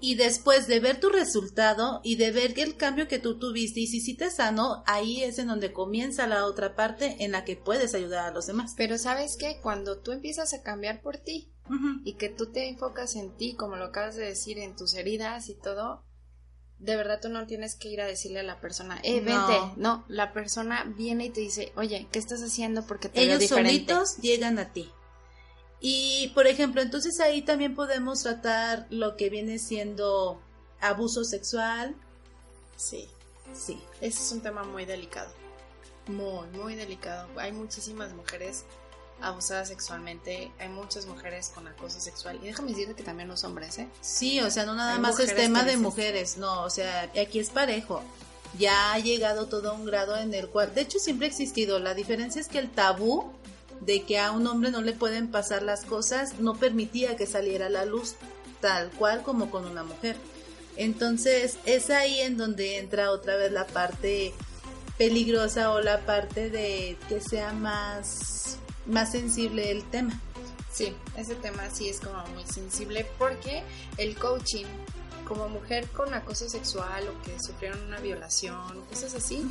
Y después de ver tu resultado y de ver el cambio que tú tuviste y si sí te sanó, ahí es en donde comienza la otra parte en la que puedes ayudar a los demás. Pero sabes que cuando tú empiezas a cambiar por ti y que tú te enfocas en ti, como lo acabas de decir, en tus heridas y todo, de verdad tú no tienes que ir a decirle a la persona, eh, vente. No, la persona viene y te dice, oye, ¿qué estás haciendo? Porque te Ellos solitos llegan a ti. Y, por ejemplo, entonces ahí también podemos tratar lo que viene siendo abuso sexual. Sí, sí. Ese es un tema muy delicado. Muy, muy delicado. Hay muchísimas mujeres abusada sexualmente, hay muchas mujeres con acoso sexual. Y déjame decirte que también los hombres, ¿eh? Sí, o sea, no nada más es tema de mujeres, no, o sea, aquí es parejo. Ya ha llegado todo a un grado en el cual, de hecho siempre ha existido, la diferencia es que el tabú de que a un hombre no le pueden pasar las cosas no permitía que saliera a la luz tal cual como con una mujer. Entonces es ahí en donde entra otra vez la parte peligrosa o la parte de que sea más más sensible el tema. Sí, ese tema sí es como muy sensible porque el coaching, como mujer con acoso sexual o que sufrieron una violación, cosas así,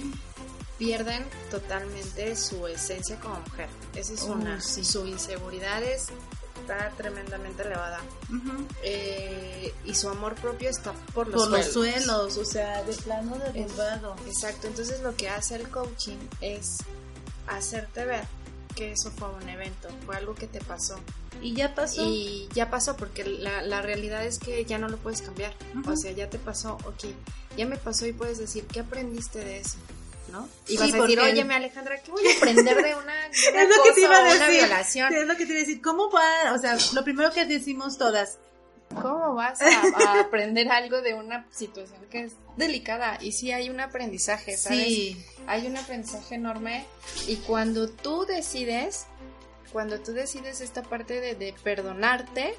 pierden totalmente su esencia como mujer. Esa es una. Su inseguridad está tremendamente elevada. Eh, y su amor propio está por los, por suelos. los suelos, o sea, de plano derribado. Exacto, entonces lo que hace el coaching es hacerte ver que eso fue un evento, fue algo que te pasó. Y ya pasó. Y ya pasó, porque la, la realidad es que ya no lo puedes cambiar. O sea, ya te pasó, ok, ya me pasó y puedes decir, ¿qué aprendiste de eso? ¿no? Y vas a decir, oye, me Alejandra, ¿qué voy a aprender de una, de una cosa una violación? es lo que te iba a decir, ¿cómo va? O sea, lo primero que decimos todas, ¿Cómo vas a, aprender algo de una situación que es delicada? Y sí hay un aprendizaje, ¿sabes? Sí. Hay un aprendizaje enorme y cuando tú decides, cuando tú decides esta parte de, perdonarte,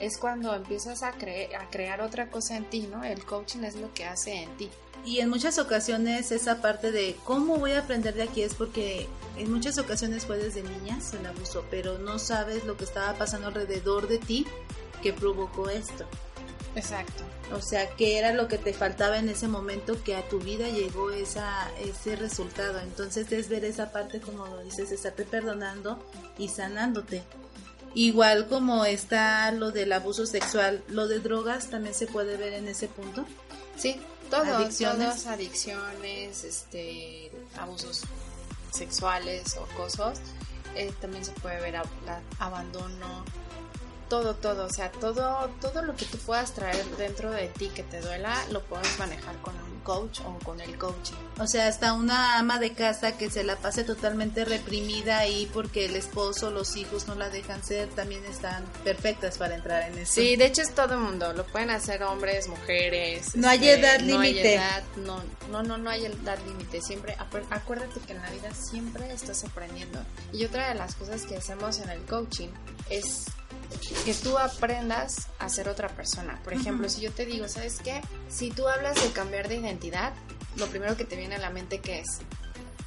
es cuando empiezas a, a crear otra cosa en ti, ¿no? El coaching es lo que hace en ti. Y en muchas ocasiones esa parte de cómo voy a aprender de aquí es porque en muchas ocasiones fue desde niñas el abuso, pero no sabes lo que estaba pasando alrededor de ti que provocó esto. Exacto. O sea, ¿qué era lo que te faltaba en ese momento que a tu vida llegó esa, ese resultado? Entonces es ver esa parte, como lo dices, estarte perdonando y sanándote. Igual como está lo del abuso sexual, lo de drogas también se puede ver en ese punto. Sí, todos, adicciones, adicciones este, abusos sexuales o cosas. Eh, también se puede ver abandono, todo, todo, o sea, todo, todo lo que tú puedas traer dentro de ti que te duela, lo puedes manejar con un coach o con el coaching. O sea, hasta una ama de casa que se la pase totalmente reprimida ahí porque el esposo, los hijos no la dejan ser, también están perfectas para entrar en eso. Sí, de hecho es todo el mundo, lo pueden hacer hombres, mujeres. No hay este, edad no límite. edad, no, no, no, no hay edad límite. Siempre, acu- acuérdate que en la vida siempre estás aprendiendo. Y otra de las cosas que hacemos en el coaching es que tú aprendas a ser otra persona. Por ejemplo, si yo te digo, ¿sabes qué? Si tú hablas de cambiar de identidad, lo primero que te viene a la mente, ¿qué es?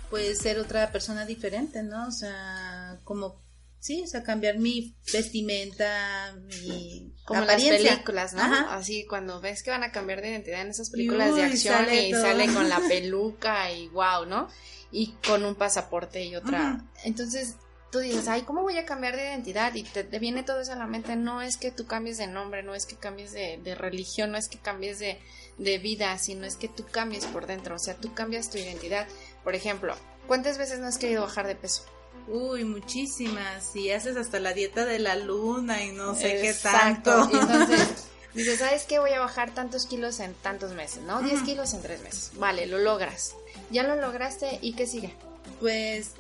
Puede ser otra persona diferente, ¿no? O sea, como, sí, o sea, cambiar mi vestimenta, mi Como apariencia. las películas, ¿no? Ajá. Así cuando ves que van a cambiar de identidad en esas películas de acción sale y todo. sale con la peluca y wow, ¿no? Y con un pasaporte y otra. Entonces tú dices, ay, ¿cómo voy a cambiar de identidad? Y te, te viene todo eso a la mente. No es que tú cambies de nombre, no es que cambies de, de religión, no es que cambies de, de vida, sino es que tú cambies por dentro. O sea, tú cambias tu identidad. Por ejemplo, ¿cuántas veces no has querido bajar de peso? Uy, muchísimas. Y haces hasta la dieta de la luna y no sé qué tanto. Y entonces dices, ¿sabes qué? Voy a bajar tantos kilos en tantos meses, ¿no? 10 Ujú. kilos en 3 meses. Vale, lo logras. Ya lo lograste y ¿qué sigue? pues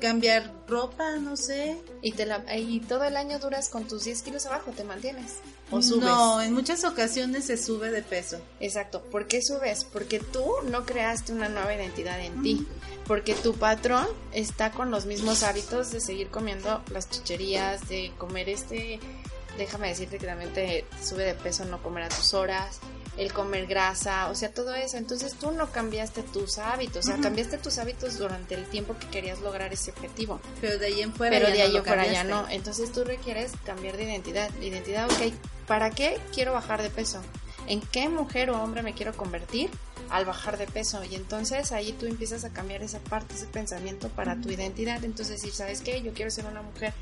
cambiar ropa, no sé. Y, te la, y todo el año duras con tus 10 kilos abajo, te mantienes. O subes. No, en muchas ocasiones se sube de peso. Exacto. ¿Por qué subes? Porque tú no creaste una nueva identidad en ti. Porque tu patrón está con los mismos hábitos de seguir comiendo las chucherías, de comer este. Déjame decirte que también te sube de peso no comer a tus horas, el comer grasa, o sea, todo eso. Entonces tú no cambiaste tus hábitos, o sea, cambiaste tus hábitos durante el tiempo que querías lograr ese objetivo. Pero de ahí en fuera. Pero ya de no ahí en fuera ya no. Entonces tú requieres cambiar de identidad. Identidad, ok, ¿para qué quiero bajar de peso? ¿En qué mujer o hombre me quiero convertir al bajar de peso? Y entonces ahí tú empiezas a cambiar esa parte, ese pensamiento para tu identidad. Entonces decir, ¿sabes qué? Yo quiero ser una mujer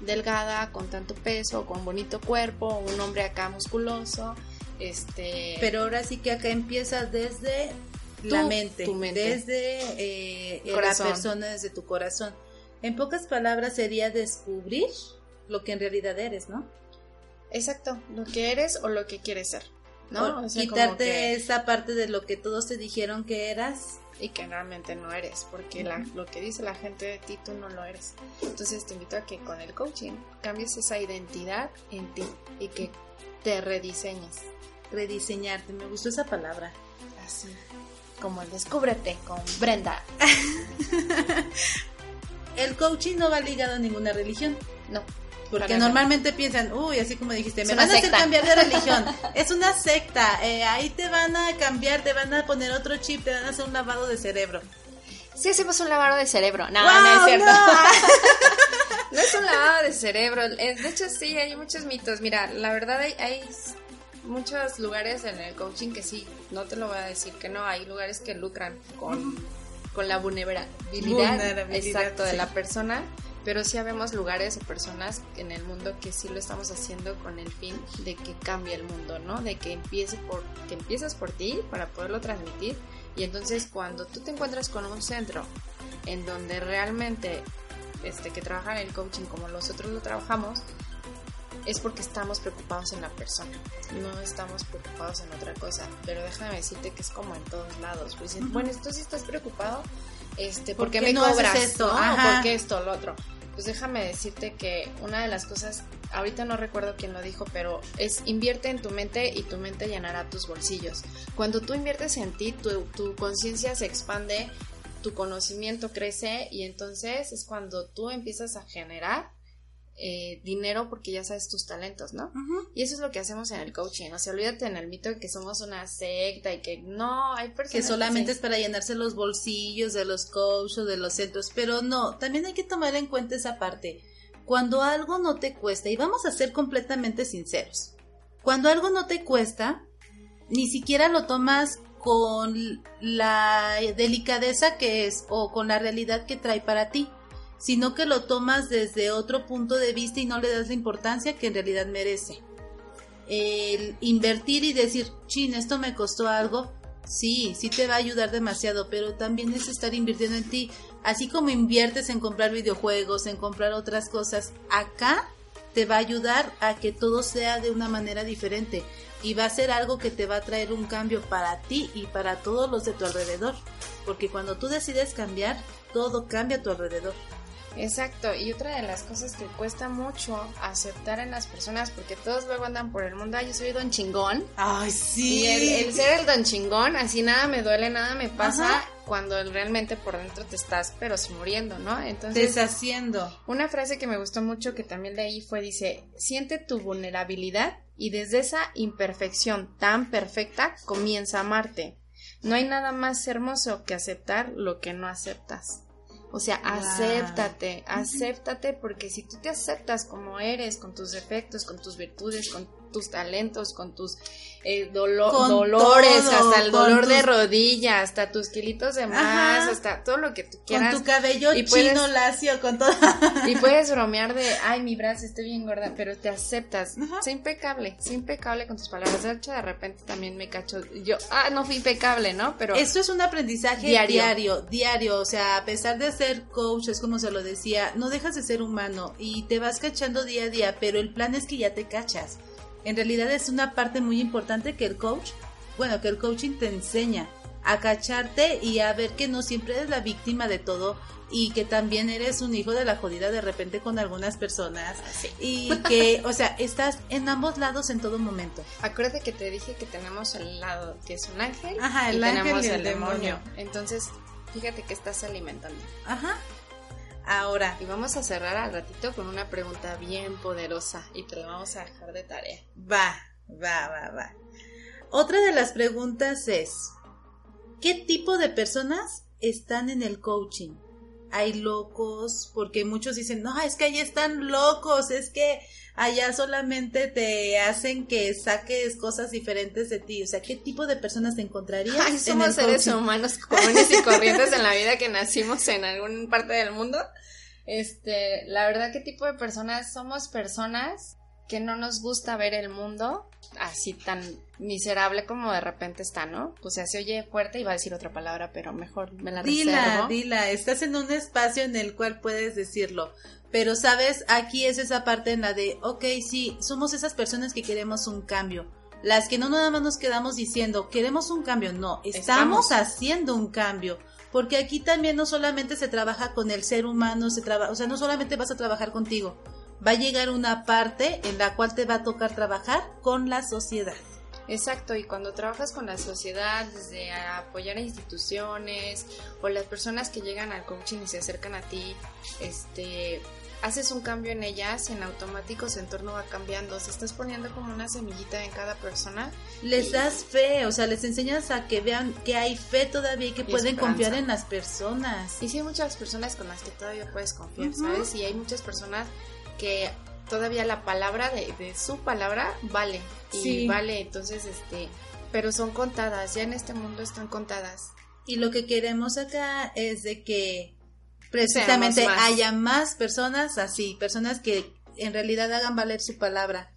delgada, con tanto peso, con bonito cuerpo, un hombre acá musculoso, este... Pero ahora sí que acá empieza desde la mente, tu mente. desde eh, la persona, desde tu corazón. En pocas palabras sería descubrir lo que en realidad eres, ¿no? Exacto, lo que eres o lo que quieres ser. ¿no? O sea, quitarte que- esa parte de lo que todos te dijeron que eras. y que realmente no eres, porque la- lo que dice la gente de ti tú no lo eres. Entonces te invito a que con el coaching cambies esa identidad en ti y que te rediseñes. Rediseñarte, me gustó esa palabra. Así. Como el descúbrete con Brenda. El coaching no va ligado a ninguna religión. No. Porque normalmente piensan, uy, así como dijiste, Es me van a hacer cambiar de religión. es una secta. eh, ahí te van a cambiar, te van a poner otro chip, te van a hacer un lavado de cerebro. Sí hacemos un lavado de cerebro. No, ¡Guau, no es cierto. no! No es un lavado de cerebro. Eh, De hecho, sí, hay muchos mitos. Mira, la verdad hay, hay muchos lugares en el coaching que sí, no te lo voy a decir que no. Hay lugares que lucran con, con la vulnerabilidad, Vulnerabilidad, exacto, de la persona. Pero sí habemos lugares o personas en el mundo que sí lo estamos haciendo con el fin de que cambie el mundo, ¿no? De que empiece por, que empiezas por ti para poderlo transmitir. Y entonces cuando tú te encuentras con un centro en donde realmente este, que trabajan el coaching como nosotros lo trabajamos, es porque estamos preocupados en la persona, no estamos preocupados en otra cosa. Pero déjame decirte que es como en todos lados. Pues. Bueno, tú sí estás preocupado, este, ¿Por ¿por qué qué me no cobras esto? ¿no? ¿Por qué esto, lo otro? Pues déjame decirte que una de las cosas, ahorita no recuerdo quién lo dijo, pero es invierte en tu mente y tu mente llenará tus bolsillos. Cuando tú inviertes en ti, tu, tu conciencia se expande, tu conocimiento crece y entonces es cuando tú empiezas a generar eh, dinero porque ya sabes tus talentos, ¿no? Y eso es lo que hacemos en el coaching. O sea, olvídate en el mito de que somos una secta y que no, hay personas Que solamente es para llenarse los bolsillos de los coaches o de los centros. Pero no, también hay que tomar en cuenta esa parte. Cuando algo no te cuesta, y vamos a ser completamente sinceros, cuando algo no te cuesta, ni siquiera lo tomas con la delicadeza que es o con la realidad que trae para ti, sino que lo tomas desde otro punto de vista y no le das la importancia que en realidad merece. El invertir y decir, chin, esto me costó algo, sí, sí te va a ayudar demasiado, pero también es estar invirtiendo en ti. Así como inviertes en comprar videojuegos, en comprar otras cosas, acá te va a ayudar a que todo sea de una manera diferente. y va a ser algo que te va a traer un cambio para ti y para todos los de tu alrededor. Porque cuando tú decides cambiar, todo cambia a tu alrededor. Exacto, y otra de las cosas que cuesta mucho aceptar en las personas, porque todos luego andan por el mundo, ay, yo soy don chingón. Ay, sí. Y el, ser el don chingón, así nada me duele, nada me pasa, cuando realmente por dentro te estás, pero sí muriendo, ¿no? Entonces. Deshaciendo. Una frase que me gustó mucho, que también leí, fue: dice, siente tu vulnerabilidad y desde esa imperfección tan perfecta comienza a amarte. No hay nada más hermoso que aceptar lo que no aceptas. O sea, acéptate, acéptate porque si tú te aceptas como eres, con tus defectos, con tus virtudes, con tus talentos, con tus eh, dolores, hasta el dolor de rodilla, hasta tus kilitos de más, hasta todo lo que tú quieras. Con tu cabello y chino lacio, con todo. y puedes bromear de, ay, mi brazo está bien gorda, pero te aceptas. Sé impecable, sé impecable con tus palabras. De hecho, de repente también me cacho, yo, ah, no fui impecable, ¿no? Pero... Esto es un aprendizaje diario. diario, diario, o sea, a pesar de ser coach, es como se lo decía, no dejas de ser humano y te vas cachando día a día, pero el plan es que ya te cachas en realidad es una parte muy importante que el coach, bueno, que el coaching te enseña a cacharte y a ver que no siempre eres la víctima de todo y que también eres un hijo de la jodida de repente con algunas personas ah, y que, o sea, estás en ambos lados en todo momento. Acuérdate que te dije que tenemos el lado que es un ángel Ajá, el y ángel tenemos el, demonio. Entonces, fíjate que estás alimentando. Ajá. Ahora. Y vamos a cerrar al ratito con una pregunta bien poderosa y te la vamos a dejar de tarea. Va, va, va, va. Otra de las preguntas es, ¿qué tipo de personas están en el coaching? Hay locos, porque muchos dicen, no, es que ahí están locos, es que allá solamente te hacen que saques cosas diferentes de ti. O sea, ¿qué tipo de personas te encontrarías? Ay, somos seres humanos comunes y corrientes en la vida que nacimos en alguna parte del mundo. Este, la verdad, ¿qué tipo de personas? Somos personas que no nos gusta ver el mundo así tan miserable como de repente está, ¿no? O sea, se oye fuerte y va a decir otra palabra, pero mejor me la dila, reservo. Dila, estás en un espacio en el cual puedes decirlo. Pero, ¿sabes? Aquí es esa parte en la de, ok, sí, somos esas personas que queremos un cambio. Las que no nada más nos quedamos diciendo, queremos un cambio, no, estamos, haciendo un cambio. Porque aquí también no solamente se trabaja con el ser humano, se trabaja, o sea, no solamente vas a trabajar contigo, va a llegar una parte en la cual te va a tocar trabajar con la sociedad. Exacto, y cuando trabajas con la sociedad, desde apoyar a instituciones o las personas que llegan al coaching y se acercan a ti, este, haces un cambio en ellas, en automático su entorno va cambiando, se estás poniendo como una semillita en cada persona. Les das fe, o sea, les enseñas a que vean que hay fe todavía y que pueden confiar en las personas. Y sí hay muchas personas con las que todavía puedes confiar, ¿sabes? Y hay muchas personas que todavía la palabra de, su palabra vale y vale, entonces este, pero son contadas, ya en este mundo están contadas. Y lo que queremos acá es de que precisamente haya más personas así, personas que en realidad hagan valer su palabra.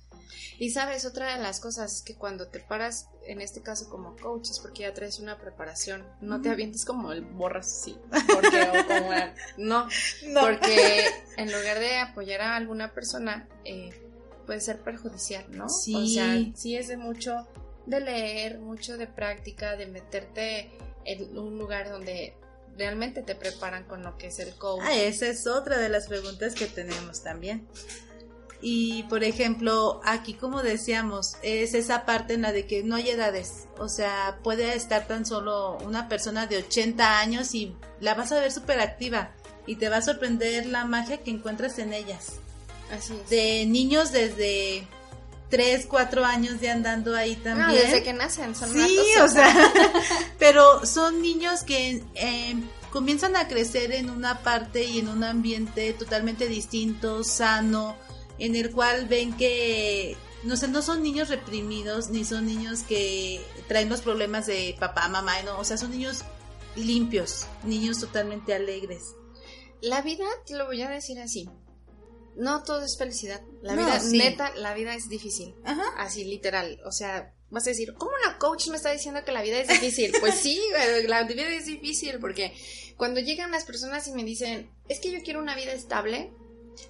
Y sabes, otra de las cosas es que cuando te paras, en este caso como coach, es porque ya traes una preparación, no te avientes como el borras así, porque, o como, no, porque en lugar de apoyar a alguna persona, eh, puede ser perjudicial, ¿no? Sí. O sea, sí es de mucho de leer, mucho de práctica, de meterte en un lugar donde realmente te preparan con lo que es el coach. Ah, esa es otra de las preguntas que tenemos también. Y por ejemplo, aquí como decíamos, es esa parte en la de que no hay edades. O sea, puede estar tan solo una persona de 80 años y la vas a ver súper activa y te va a sorprender la magia que encuentras en ellas. Así es. De niños desde 3, 4 años de andando ahí también. No, desde que nacen, son Sí, o sea, pero son niños que eh, comienzan a crecer en una parte y en un ambiente totalmente distinto, sano, en el cual ven que no sé, no son niños reprimidos ni son niños que traen los problemas de papá, mamá, no, o sea, son niños limpios, niños totalmente alegres. La vida, te lo voy a decir así, no todo es felicidad. La vida, neta, la vida es difícil. Así, literal. O sea, vas a decir, ¿cómo una coach me está diciendo que la vida es difícil? pues sí, la vida es difícil porque cuando llegan las personas y me dicen, es que yo quiero una vida estable,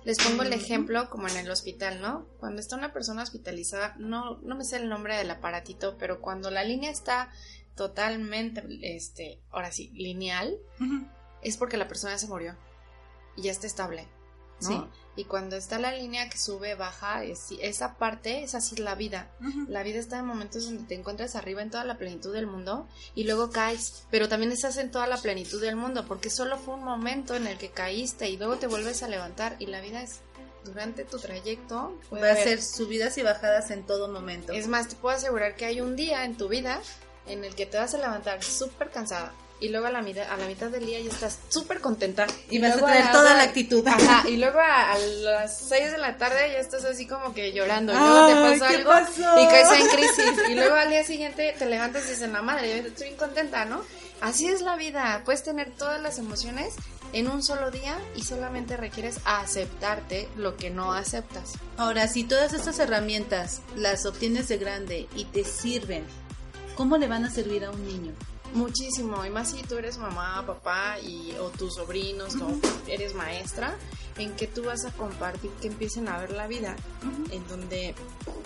Les pongo el ejemplo como en el hospital, ¿no? Cuando está una persona hospitalizada, no, no me sé el nombre del aparatito, pero cuando la línea está totalmente, este, ahora sí, lineal, es porque la persona se murió y ya está estable, ¿no? Sí. Y cuando está la línea que sube, baja, es, esa parte es así la vida. La vida está en momentos donde te encuentras arriba en toda la plenitud del mundo y luego caes, pero también estás en toda la plenitud del mundo porque solo fue un momento en el que caíste y luego te vuelves a levantar y la vida es durante tu trayecto. Va a ser subidas y bajadas en todo momento. Es más, te puedo asegurar que hay un día en tu vida en el que te vas a levantar súper cansada, y luego a la, mitad, a la mitad del día ya estás súper contenta. Y, vas a tener toda la actitud. Ajá, y luego a, las 6 de la tarde ya estás así como que llorando. Y luego te pasa algo y caes en crisis. Y luego al día siguiente te levantas y dices, la madre, yo estoy bien contenta, ¿no? Así es la vida. Puedes tener todas las emociones en un solo día y solamente requieres aceptarte lo que no aceptas. Ahora, si todas estas herramientas las obtienes de grande y te sirven, ¿cómo le van a servir a un niño? Muchísimo, y más si tú eres mamá, papá y, o tus sobrinos, o eres maestra, en que tú vas a compartir que empiecen a ver la vida, en donde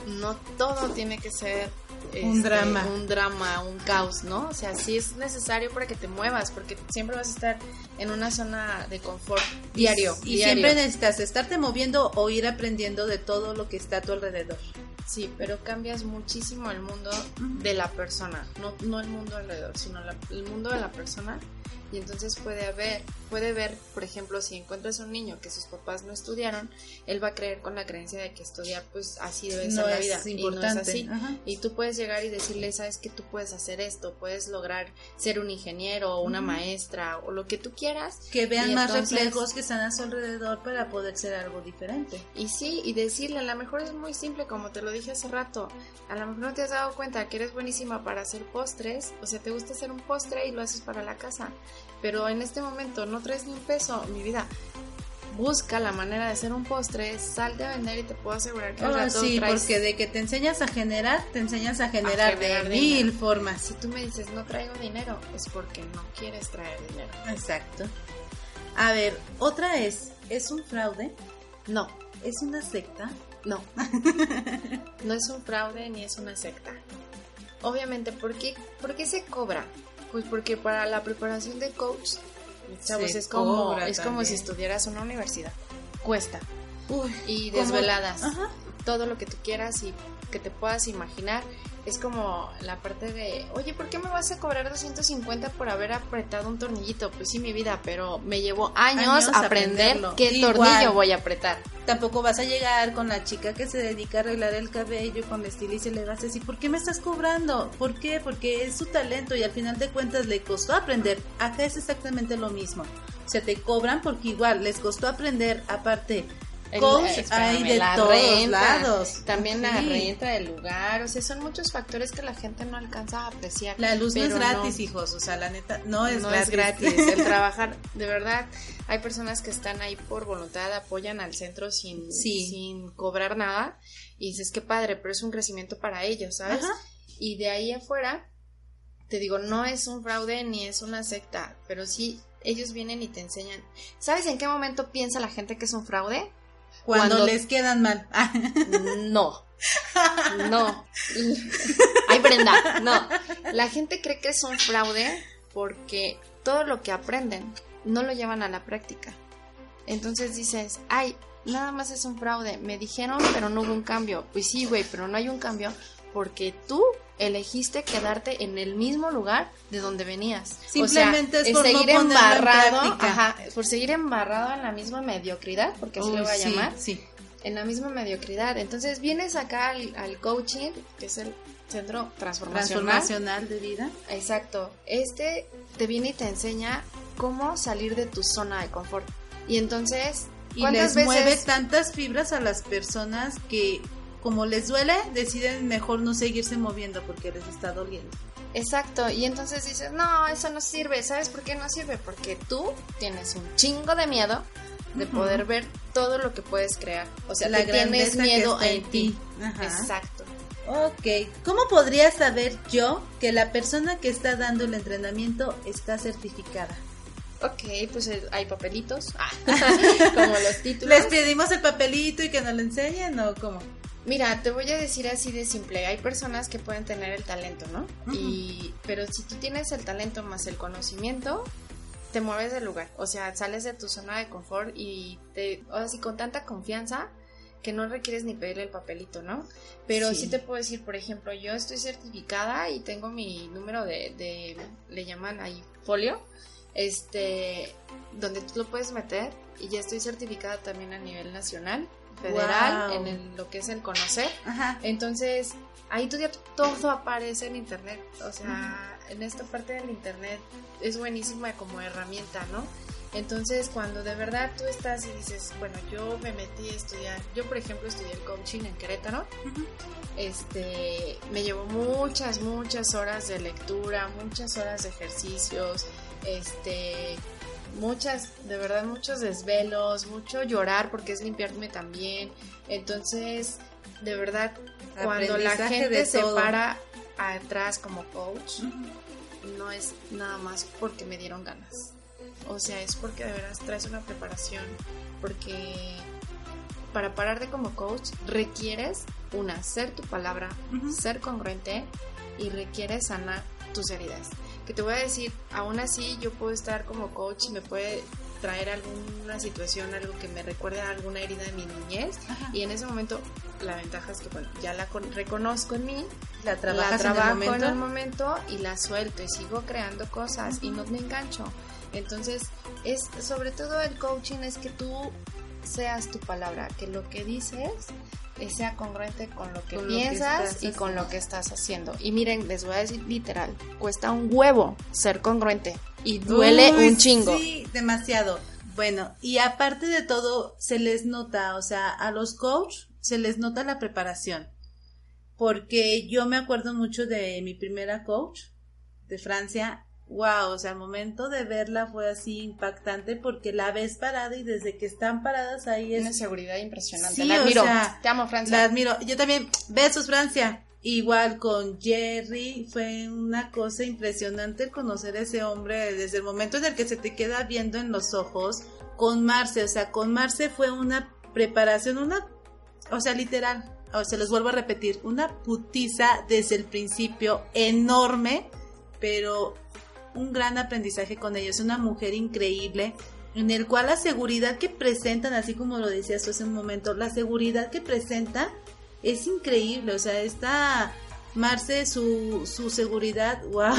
no todo tiene que ser un este, drama. Un drama, un caos, ¿no? O sea, sí es necesario para que te muevas, porque siempre vas a estar en una zona de confort diario. Y, siempre necesitas estarte moviendo o ir aprendiendo de todo lo que está a tu alrededor. Sí, pero cambias muchísimo el mundo de la persona, no, no el mundo alrededor, sino el mundo de la persona y entonces puede haber, puede ver, por ejemplo, si encuentras un niño que sus papás no estudiaron, él va a creer con la creencia de que estudiar pues así debe ser la vida y no es así. Y tú puedes llegar y decirle, sabes que tú puedes hacer esto, puedes lograr ser un ingeniero o una maestra o lo que tú quieras. Que vean más reflejos que están a su alrededor para poder ser algo diferente. Y sí, y decirle, a lo mejor es muy simple, como te lo dije hace rato, a lo mejor no te has dado cuenta que eres buenísima para hacer postres, o sea, te gusta hacer un postre y lo haces para la casa pero en este momento no traes ni un peso, mi vida. Busca la manera de hacer un postre, salte a vender y te puedo asegurar que al sí, porque de que te enseñas a generar, te enseñas a generar, de mil formas. Si tú me dices no traigo dinero, es porque no quieres traer dinero. Exacto. A ver, otra es, ¿es un fraude? No. ¿Es una secta? No. no es un fraude ni es una secta. Obviamente, ¿por qué, ¿por qué se cobra? Pues porque para la preparación de coach, es como, es como si estudiaras una universidad. Cuesta. y desveladas. Todo lo que tú quieras y que te puedas imaginar es como la parte de, oye, ¿por qué me vas a cobrar 250 por haber apretado un tornillito? Pues sí, mi vida, pero me llevó años, aprender qué tornillo voy a apretar. Tampoco vas a llegar con la chica que se dedica a arreglar el cabello con estilista y le vas a decir, ¿por qué me estás cobrando? ¿Por qué? Porque es su talento y al final de cuentas le costó aprender. Acá es exactamente lo mismo. Se te cobran porque igual les costó aprender, aparte hay de todos lados. También la renta del lugar, o sea, son muchos factores que la gente no alcanza a apreciar. La luz no es gratis, hijos, o sea, la neta, no es no es gratis. El trabajar, de verdad, hay personas que están ahí por voluntad, apoyan al centro sin, sin cobrar nada, y dices, qué padre, pero es un crecimiento para ellos, ¿sabes? Y de ahí afuera, te digo, no es un fraude ni es una secta, pero sí ellos vienen y te enseñan. ¿Sabes en qué momento piensa la gente que es un fraude? Cuando, les quedan mal. no. No. Ay, Brenda, no. La gente cree que es un fraude porque todo lo que aprenden no lo llevan a la práctica. Entonces dices, ay, nada más es un fraude. Me dijeron, pero no hubo un cambio. Pues sí, güey, pero no hay un cambio porque tú elegiste quedarte en el mismo lugar de donde venías. Simplemente es por seguir embarrado, por seguir embarrado en la misma mediocridad, porque así lo voy a llamar. Sí. En la misma mediocridad. Entonces vienes acá al, coaching, que es el centro transformacional. transformacional de vida. Exacto. Este te viene y te enseña cómo salir de tu zona de confort. Y entonces, y les mueve tantas fibras a las personas que como les duele, deciden mejor no seguirse moviendo porque les está doliendo. Exacto, y entonces dices, no, eso no sirve, ¿sabes por qué no sirve? Porque tú tienes un chingo de miedo de poder ver todo lo que puedes crear. O sea, la tienes miedo en ti. Exacto. Ok, ¿cómo podría saber yo que la persona que está dando el entrenamiento está certificada? Ok, pues eh, hay papelitos, ah, como los títulos. ¿Les pedimos el papelito y que nos lo enseñen o cómo? Mira, te voy a decir así de simple, hay personas que pueden tener el talento, ¿no? y, pero si tú tienes el talento más el conocimiento, te mueves del lugar, o sea, sales de tu zona de confort y te, o sea, con tanta confianza que no requieres ni pedirle el papelito, ¿no? Pero sí. te puedo decir, por ejemplo, yo estoy certificada y tengo mi número de, de le llaman ahí folio, este, donde tú lo puedes meter y ya estoy certificada también a nivel nacional federal en lo que es el conocer. Entonces, ahí tú ya todo aparece en internet. O sea, en esta parte del internet es buenísima como herramienta, ¿no? Entonces, cuando de verdad tú estás y dices, bueno, yo me metí a estudiar, yo por ejemplo estudié el coaching en Querétaro, este, me llevó muchas, muchas horas de lectura, muchas horas de ejercicios, este, muchas, de verdad, muchos desvelos, mucho llorar porque es limpiarme también. Entonces, de verdad, cuando la gente se para atrás como coach, no es nada más porque me dieron ganas. O sea, es porque de verdad traes una preparación, porque para pararte como coach requieres una, ser tu palabra, ser congruente y requieres sanar tus heridas que te voy a decir, aún así yo puedo estar como coach y me puede traer alguna situación, algo que me recuerde a alguna herida de mi niñez. Y en ese momento la ventaja es que bueno, ya la reconozco en mí, la, trabajo en el, momento y la suelto y sigo creando cosas y no me engancho. Entonces, es sobre todo el coaching es que tú seas tu palabra, que lo que dices sea congruente con lo que piensas y con lo que estás haciendo. Y miren, les voy a decir literal, cuesta un huevo ser congruente y duele un chingo. Sí, demasiado. Bueno, y aparte de todo, se les nota, o sea, a los coach se les nota la preparación. Porque yo me acuerdo mucho de mi primera coach de Francia wow, o sea, el momento de verla fue así impactante porque la ves parada y desde que están paradas ahí es... Una seguridad impresionante. la admiro. Te amo, Francia. La admiro. Yo también. Besos, Francia. Igual con Jerry, fue una cosa impresionante conocer a ese hombre desde el momento en el que se te queda viendo en los ojos. Con Marce, o sea, con Marce fue una preparación, una, o sea, literal, o sea, los vuelvo a repetir, una putiza desde el principio enorme, pero un gran aprendizaje con ella. Es una mujer increíble en el cual la seguridad que presentan, así como lo decías hace un momento, la seguridad que presenta es increíble. O sea, esta Marce, su, su seguridad, wow.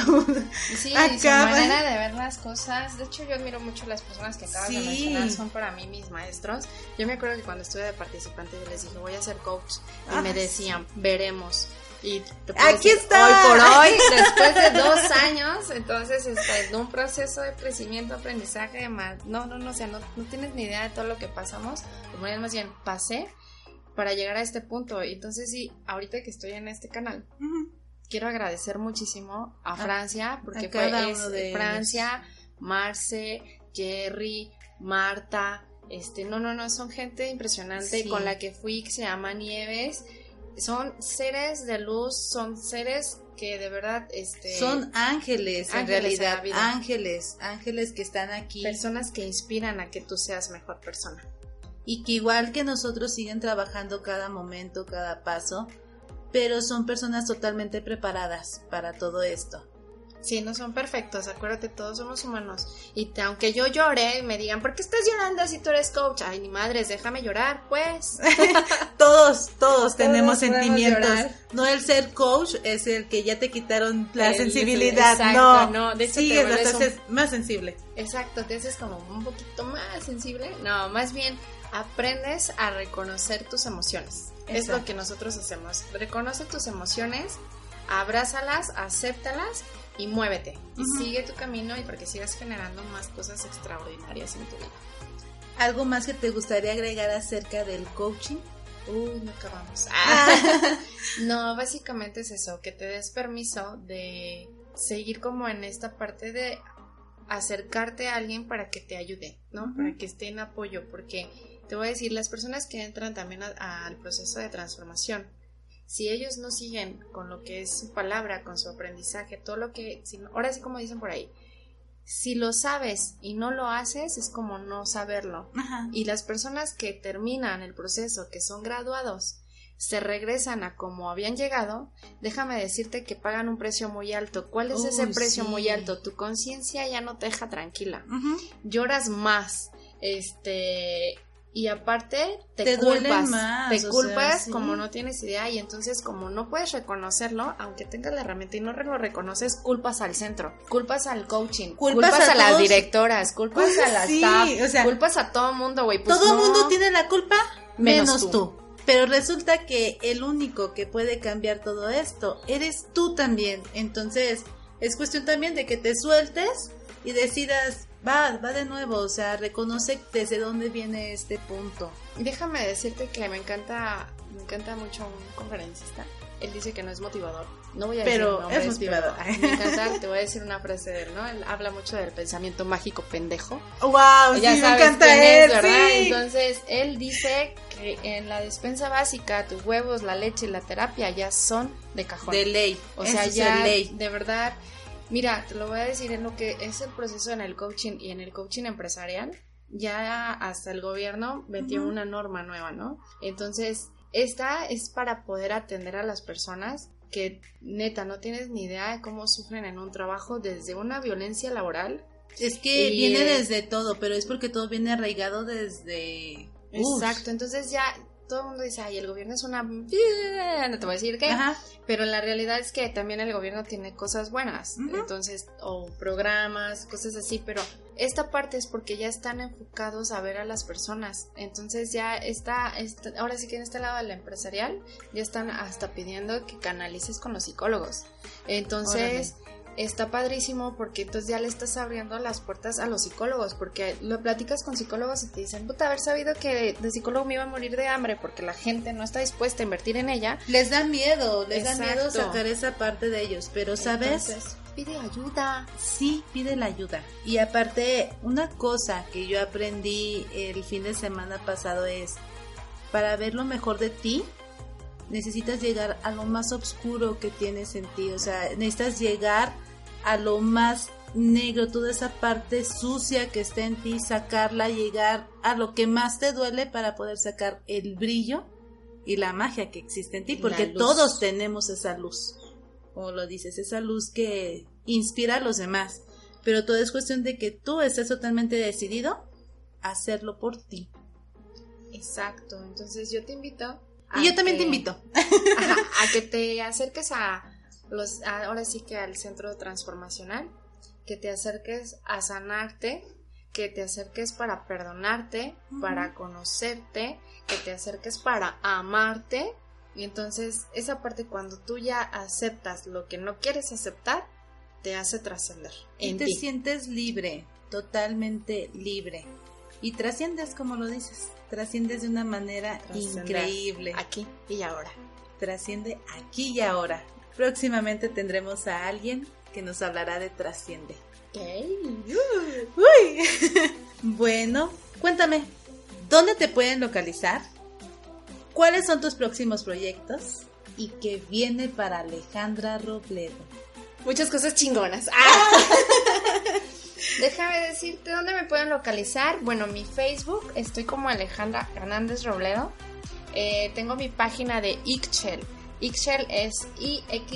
Sí, su manera de ver las cosas. De hecho, yo admiro mucho a las personas que acabas de mencionar, son para mí mis maestros. Yo me acuerdo que cuando estuve de participante, yo les dije, voy a ser coach. Y me decían, veremos. Y Aquí está. Hoy por hoy, después de dos años, entonces está en un proceso de crecimiento, aprendizaje, más. No, no, no, o sea, no, no tienes ni idea de todo lo que pasamos. Como más bien, pasé para llegar a este punto. Entonces, sí, ahorita que estoy en este canal, quiero agradecer muchísimo a Francia, porque fue de Francia, Marce, Jerry, Marta. Este, no, no, no, son gente impresionante con la que fui, que se llama Nieves son seres de luz, son seres que de verdad este son ángeles, en realidad, ángeles, ángeles que están aquí, personas que inspiran a que tú seas mejor persona. Y que igual que nosotros siguen trabajando cada momento, cada paso, pero son personas totalmente preparadas para todo esto. Sí, no son perfectos, acuérdate, todos somos humanos. Y aunque yo llore y me digan, ¿por qué estás llorando si tú eres coach? Ay, ni madres, déjame llorar, pues. todos, todos tenemos sentimientos. No el ser coach es el que ya te quitaron la sensibilidad. no, no, de hecho sí, es más sensible. Exacto, te haces como un poquito más sensible. No, más bien aprendes a reconocer tus emociones. Es lo que nosotros hacemos. Reconoce tus emociones, abrázalas, acéptalas y muévete y sigue tu camino y porque sigas generando más cosas extraordinarias en tu vida. ¿Algo más que te gustaría agregar acerca del coaching? Uy, no acabamos. Ah. no, básicamente es eso, que te des permiso de seguir como en esta parte de acercarte a alguien para que te ayude, ¿no? Para que esté en apoyo, porque te voy a decir, las personas que entran también al proceso de transformación, si ellos no siguen con lo que es su palabra, con su aprendizaje, todo lo que, ahora sí como dicen por ahí, Si lo sabes y no lo haces, es como no saberlo. Y las personas que terminan el proceso, que son graduados, se regresan a como habían llegado, déjame decirte que pagan un precio muy alto. ¿Cuál es ese precio muy alto? Tu conciencia ya no te deja tranquila. Lloras más. Este, y aparte te, culpas, más, te culpas como no tienes idea y entonces como no puedes reconocerlo, aunque tengas la herramienta y no lo reconoces, culpas al centro, culpas al coaching, culpas, a, las directoras, culpas a las staff, culpas a todo el mundo, güey. Pues todo el mundo tiene la culpa menos, tú. Pero resulta que el único que puede cambiar todo esto eres tú también. Entonces es cuestión también de que te sueltes y decidas va, va de nuevo, o sea, reconoce desde dónde viene este punto. Déjame decirte que me encanta, me encanta mucho un conferencista. Él dice que no es motivador. No voy a decir pero es motivador. me encanta, te voy a decir una frase de él, ¿no? Él habla mucho del pensamiento mágico pendejo. Wow, sí, me encanta él, ¿verdad? Entonces, él dice que en la despensa básica tus huevos, la leche y la terapia ya son de cajón. De ley. O sea, ya de ley. de verdad Mira, te lo voy a decir en lo que es el proceso en el coaching y en el coaching empresarial. Ya hasta el gobierno metió una norma nueva, ¿no? Entonces, esta es para poder atender a las personas que neta no tienes ni idea de cómo sufren en un trabajo desde una violencia laboral. Es que viene desde todo, pero es porque todo viene arraigado desde... Exacto, entonces ya todo el mundo dice, ay, el gobierno es una... No te voy a decir qué, pero la realidad es que también el gobierno tiene cosas buenas, entonces, o programas, cosas así, pero esta parte es porque ya están enfocados a ver a las personas, entonces ya está, ahora sí que en este lado del empresarial, ya están hasta pidiendo que canalices con los psicólogos. Entonces está padrísimo porque entonces ya le estás abriendo las puertas a los psicólogos, porque lo platicas con psicólogos y te dicen, puta, haber sabido que de psicólogo me iba a morir de hambre porque la gente no está dispuesta a invertir en ella. Les da miedo, les da miedo sacar esa parte de ellos, pero sabes... pide ayuda. Sí, pide la ayuda. Y aparte, una cosa que yo aprendí el fin de semana pasado es, para ver lo mejor de ti, necesitas llegar a lo más oscuro que tienes en ti, o sea, necesitas llegar a lo más negro, toda esa parte sucia que está en ti, sacarla, llegar a lo que más te duele para poder sacar el brillo y la magia que existe en ti, porque todos tenemos esa luz, como lo dices, esa luz que inspira a los demás, pero todo es cuestión de que tú estés totalmente decidido a hacerlo por ti. Exacto, entonces yo te invito y yo también te invito. a que te acerques a los, ahora sí que al centro transformacional, que te acerques a sanarte, que te acerques para perdonarte, para conocerte, que te acerques para amarte. Y entonces esa parte cuando tú ya aceptas lo que no quieres aceptar, te hace trascender. Y te sientes libre, totalmente libre. Y trasciendes como lo dices trasciendes de una manera increíble. Aquí y ahora. Trasciende aquí y ahora. Próximamente tendremos a alguien que nos hablará de trasciende. Uy. bueno, cuéntame, ¿dónde te pueden localizar? ¿Cuáles son tus próximos proyectos? ¿Y qué viene para Alejandra Robledo? Muchas cosas chingonas. Ah. Déjame decirte dónde me pueden localizar. Bueno, mi Facebook, estoy como Alejandra Hernández Robledo. Eh, tengo mi página de Ixchel. Ixchel es I-X-C-H-E-L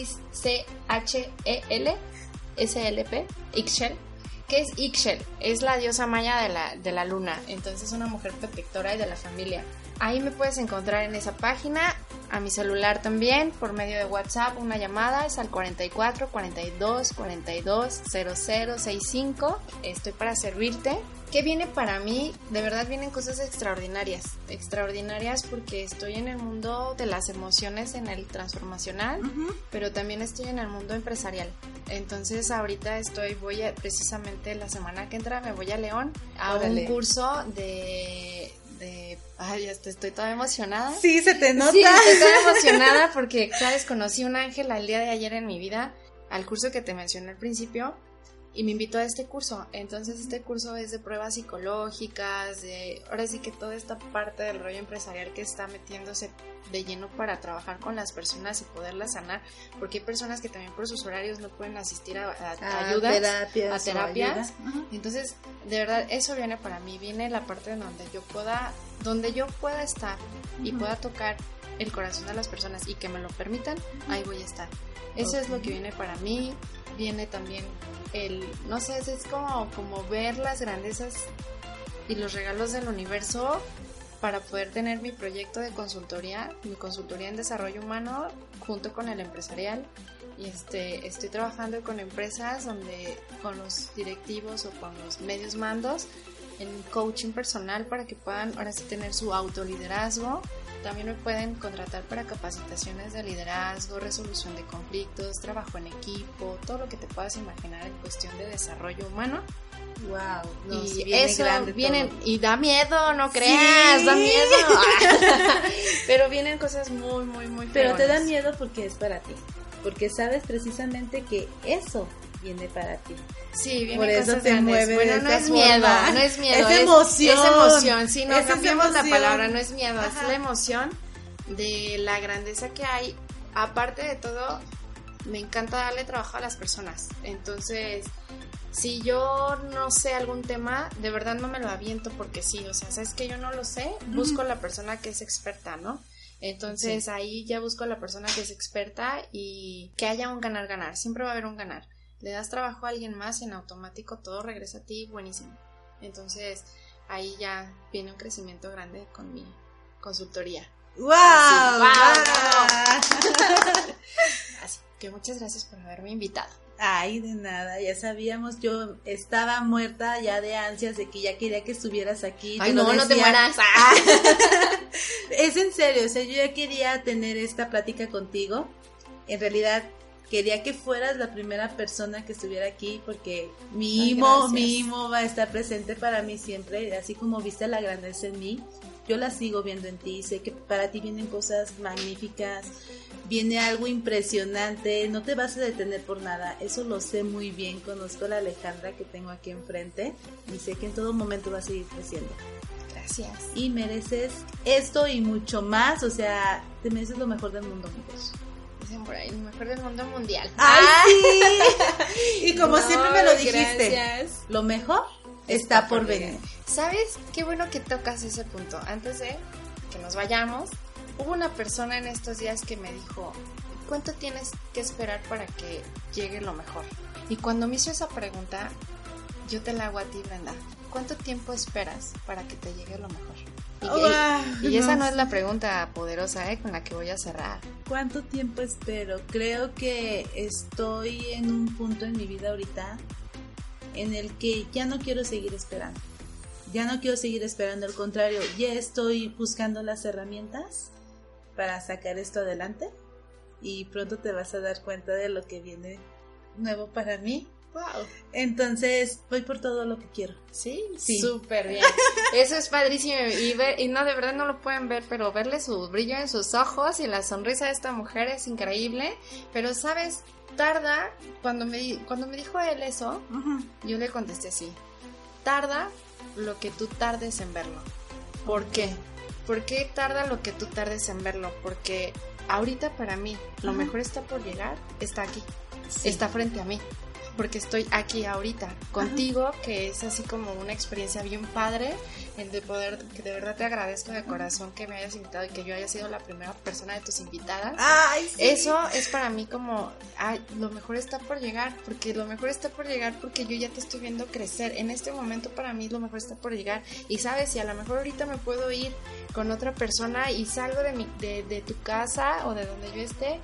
S-L-P. Ixchel. ¿Qué es Ixchel? Es la diosa maya de la, de la luna. Entonces, es una mujer protectora y de la familia. Ahí me puedes encontrar en esa página, a mi celular también, por medio de WhatsApp, una llamada, es al 44 42 42 0065. Estoy para servirte. ¿Qué viene para mí? De verdad vienen cosas extraordinarias. Extraordinarias porque estoy en el mundo de las emociones en el transformacional, pero también estoy en el mundo empresarial. Entonces ahorita estoy, voy a, precisamente la semana que entra me voy a León a un curso de de... Ay, ya estoy toda emocionada. Sí, se te nota. Sí, estoy toda emocionada porque, sabes, conocí un ángel al día de ayer en mi vida, al curso que te mencioné al principio, y me invitó a este curso. Entonces este curso es de pruebas psicológicas, de ahora sí que toda esta parte del rollo empresarial que está metiéndose de lleno para trabajar con las personas y poderlas sanar, porque hay personas que también por sus horarios no pueden asistir a, ayudas, a terapias. Entonces, de verdad, eso viene para mí, viene la parte en donde yo pueda, donde yo pueda estar y pueda tocar el corazón de las personas y que me lo permitan, ahí voy a estar. Eso es lo que viene para mí, viene también el, no sé, es como, ver las grandezas y los regalos del universo para poder tener mi proyecto de consultoría, mi consultoría en desarrollo humano junto con el empresarial. Y este, estoy trabajando con empresas donde con los directivos o con los medios mandos en coaching personal para que puedan ahora sí tener su autoliderazgo también me pueden contratar para capacitaciones de liderazgo, resolución de conflictos, trabajo en equipo, todo lo que te puedas imaginar en cuestión de desarrollo humano. Wow, y eso vienen y da miedo, no creas, da miedo. Pero vienen cosas muy, muy, muy. Pero te da miedo porque es para ti, porque sabes precisamente que eso viene para ti. Sí, viene Por eso te mueve Bueno, no es miedo, no es miedo. Es, emoción. Es, emoción, sí, no cambiemos la palabra, no es miedo, es la emoción de la grandeza que hay. Aparte de todo, me encanta darle trabajo a las personas. Entonces, si yo no sé algún tema, de verdad no me lo aviento porque sí, o sea, sabes que yo no lo sé, busco la persona que es experta, ¿no? Entonces ahí ya busco la persona que es experta y que haya un ganar-ganar, siempre va a haber un ganar le das trabajo a alguien más y en automático todo regresa a ti, buenísimo. Entonces ahí ya viene un crecimiento grande con mi consultoría. ¡Wow! Así, que muchas gracias por haberme invitado. Ay, de nada, ya sabíamos, yo estaba muerta ya de ansias de que ya quería que estuvieras aquí. Ay, no, no te mueras. es en serio, o sea, yo ya quería tener esta plática contigo. En realidad, quería que fueras la primera persona que estuviera aquí porque mi imo, mi imo va a estar presente para mí siempre, así como viste la grandeza en mí, yo la sigo viendo en ti, sé que para ti vienen cosas magníficas, viene algo impresionante, no te vas a detener por nada, eso lo sé muy bien, conozco a la Alejandra que tengo aquí enfrente y sé que en todo momento va a seguir creciendo. Gracias. Y mereces esto y mucho más, o sea, te mereces lo mejor del mundo, amigos por ahí, lo mejor del mundo mundial. ¡Ay, ah. sí! Y como siempre me lo dijiste, lo mejor está, por venir. ¿Sabes? Qué bueno que tocas ese punto. Antes de que nos vayamos, hubo una persona en estos días que me dijo, ¿cuánto tienes que esperar para que llegue lo mejor? Y cuando me hizo esa pregunta, yo te la hago a ti, Brenda. ¿Cuánto tiempo esperas para que te llegue lo mejor? Y, esa no es la pregunta poderosa ¿eh? con la que voy a cerrar. ¿Cuánto tiempo espero? Creo que estoy en un punto en mi vida ahorita en el que ya no quiero seguir esperando. Ya no quiero seguir esperando, al contrario, ya estoy buscando las herramientas para sacar esto adelante y pronto te vas a dar cuenta de lo que viene nuevo para mí entonces, voy por todo lo que quiero. Sí, sí. Súper bien. Eso es padrísimo. Y, ver, y no, de verdad no lo pueden ver, pero verle su brillo en sus ojos y la sonrisa de esta mujer es increíble. Pero, ¿sabes? Tarda, cuando me, cuando me dijo él eso, yo le contesté así. Tarda lo que tú tardes en verlo. ¿Por qué? ¿Por qué tarda lo que tú tardes en verlo? Porque ahorita para mí, lo mejor está por llegar, está aquí. Está frente a mí porque estoy aquí ahorita contigo, que es así como una experiencia bien padre, el de poder, que de verdad te agradezco de corazón que me hayas invitado y que yo haya sido la primera persona de tus invitadas. Ay, Eso es para mí como, ay, lo mejor está por llegar, porque lo mejor está por llegar porque yo ya te estoy viendo crecer. En este momento para mí lo mejor está por llegar. Y sabes, si a lo mejor ahorita me puedo ir con otra persona y salgo de, mi, de, de tu casa o de donde yo esté,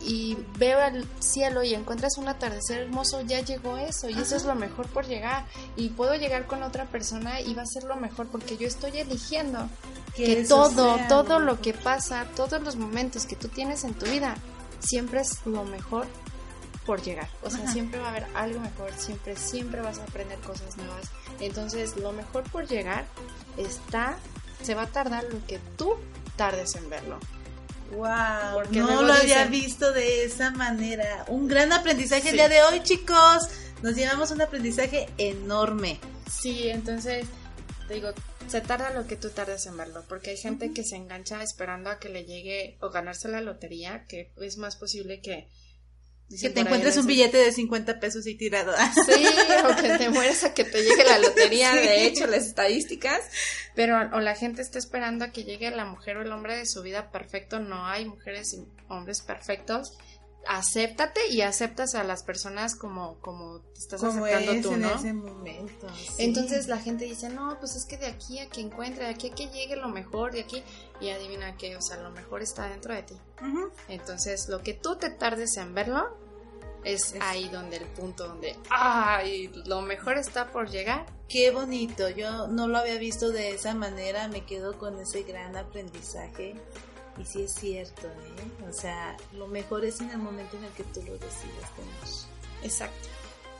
y veo al cielo y encuentras un atardecer hermoso, ya llegó eso y eso es lo mejor por llegar y puedo llegar con otra persona y va a ser lo mejor porque yo estoy eligiendo que, todo, todo lo que pasa, todos los momentos que tú tienes en tu vida, siempre es lo mejor por llegar. O sea, siempre va a haber algo mejor, siempre, siempre vas a aprender cosas nuevas. Entonces, lo mejor por llegar está, se va a tardar lo que tú tardes en verlo. Wow, Porque no lo había visto de esa manera. Un gran aprendizaje el día de hoy, chicos. nos llevamos un aprendizaje enorme. Sí, entonces, te digo, se tarda lo que tú tardes en verlo, porque hay gente que se engancha esperando a que le llegue o ganarse la lotería, que es más posible que que te encuentres un billete de 50 pesos y tirado. Sí, o que te mueras a que te llegue la lotería, de hecho, las estadísticas. Pero, o la gente está esperando a que llegue la mujer o el hombre de su vida perfecto. No hay mujeres y hombres perfectos. Acéptate y aceptas a las personas como, como te estás aceptando tú, ¿no? En ese momento. Entonces la gente dice, no, pues es que de aquí a que encuentre, de aquí a que llegue lo mejor, de aquí, y adivina que, o sea, lo mejor está dentro de ti. Entonces, lo que tú te tardes en verlo, es, ahí donde el punto donde, ¡ay! Lo mejor está por llegar. Qué bonito, yo no lo había visto de esa manera, me quedo con ese gran aprendizaje. Y sí es cierto, ¿eh? O sea, lo mejor es en el momento en el que tú lo decidas tener. Exacto.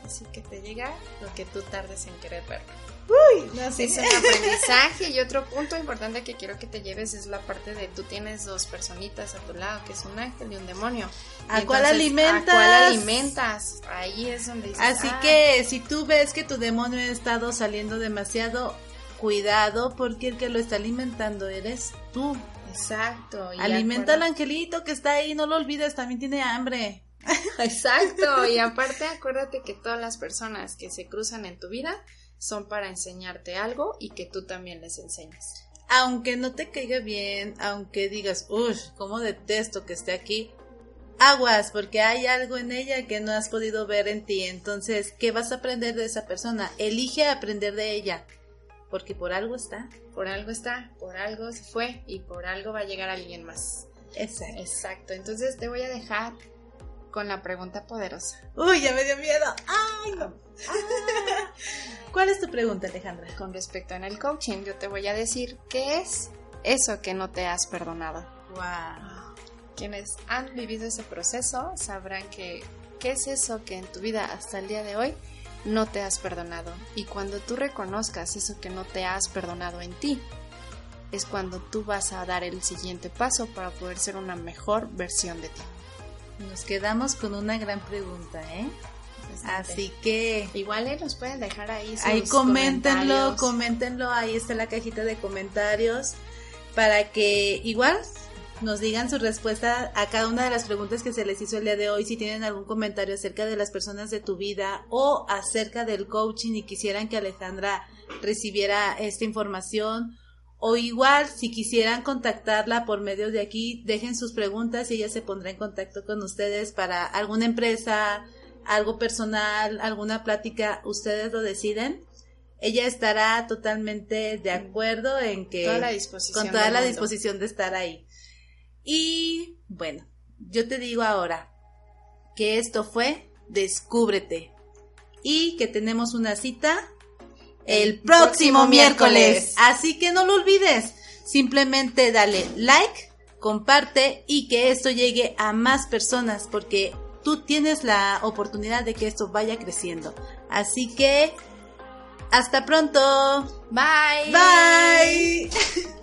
Así que te llega lo que tú tardes en querer verlo. Uy, no sé. Es un aprendizaje y otro punto importante que quiero que te lleves es la parte de tú tienes dos personitas a tu lado, que es un ángel y un demonio. ¿A cuál alimentas? ¿A cuál alimentas? Ahí es donde dices, Así ah". que si tú ves que tu demonio ha estado saliendo demasiado, cuidado porque el que lo está alimentando eres tú. Exacto. Alimenta al angelito que está ahí, no lo olvides, también tiene hambre. Exacto, y aparte acuérdate que todas las personas que se cruzan en tu vida son para enseñarte algo y que tú también les enseñes. Aunque no te caiga bien, aunque digas, uff, cómo detesto que esté aquí, aguas, porque hay algo en ella que no has podido ver en ti. Entonces, ¿qué vas a aprender de esa persona? Elige aprender de ella, porque por algo está. Por algo está, por algo se fue y por algo va a llegar alguien más. Exacto. Exacto. Entonces te voy a dejar con la pregunta poderosa. Uy, ya me dio miedo. Ay, no. Ah. ¿Cuál es tu pregunta, Alejandra? Con respecto en el coaching, yo te voy a decir qué es eso que no te has perdonado. Wow. Quienes han vivido ese proceso sabrán que qué es eso que en tu vida hasta el día de hoy no te has perdonado. Y cuando tú reconozcas eso que no te has perdonado en ti, es cuando tú vas a dar el siguiente paso para poder ser una mejor versión de ti. Nos quedamos con una gran pregunta, ¿eh? Así que igual eh, nos pueden dejar ahí sus ahí coméntenlo, coméntenlo, ahí está la cajita de comentarios para que igual nos digan su respuesta a cada una de las preguntas que se les hizo el día de hoy, si tienen algún comentario acerca de las personas de tu vida o acerca del coaching y quisieran que Alejandra recibiera esta información o igual, si quisieran contactarla por medio de aquí, dejen sus preguntas y ella se pondrá en contacto con ustedes para alguna empresa, algo personal, alguna plática, ustedes lo deciden. Ella estará totalmente de acuerdo en que toda la disposición con toda la disposición de estar ahí. Y bueno, yo te digo ahora que esto fue Descúbrete y que tenemos una cita el próximo miércoles. Así que no lo olvides. Simplemente dale like, comparte y que esto llegue a más personas porque tú tienes la oportunidad de que esto vaya creciendo. Así que hasta pronto. Bye. Bye.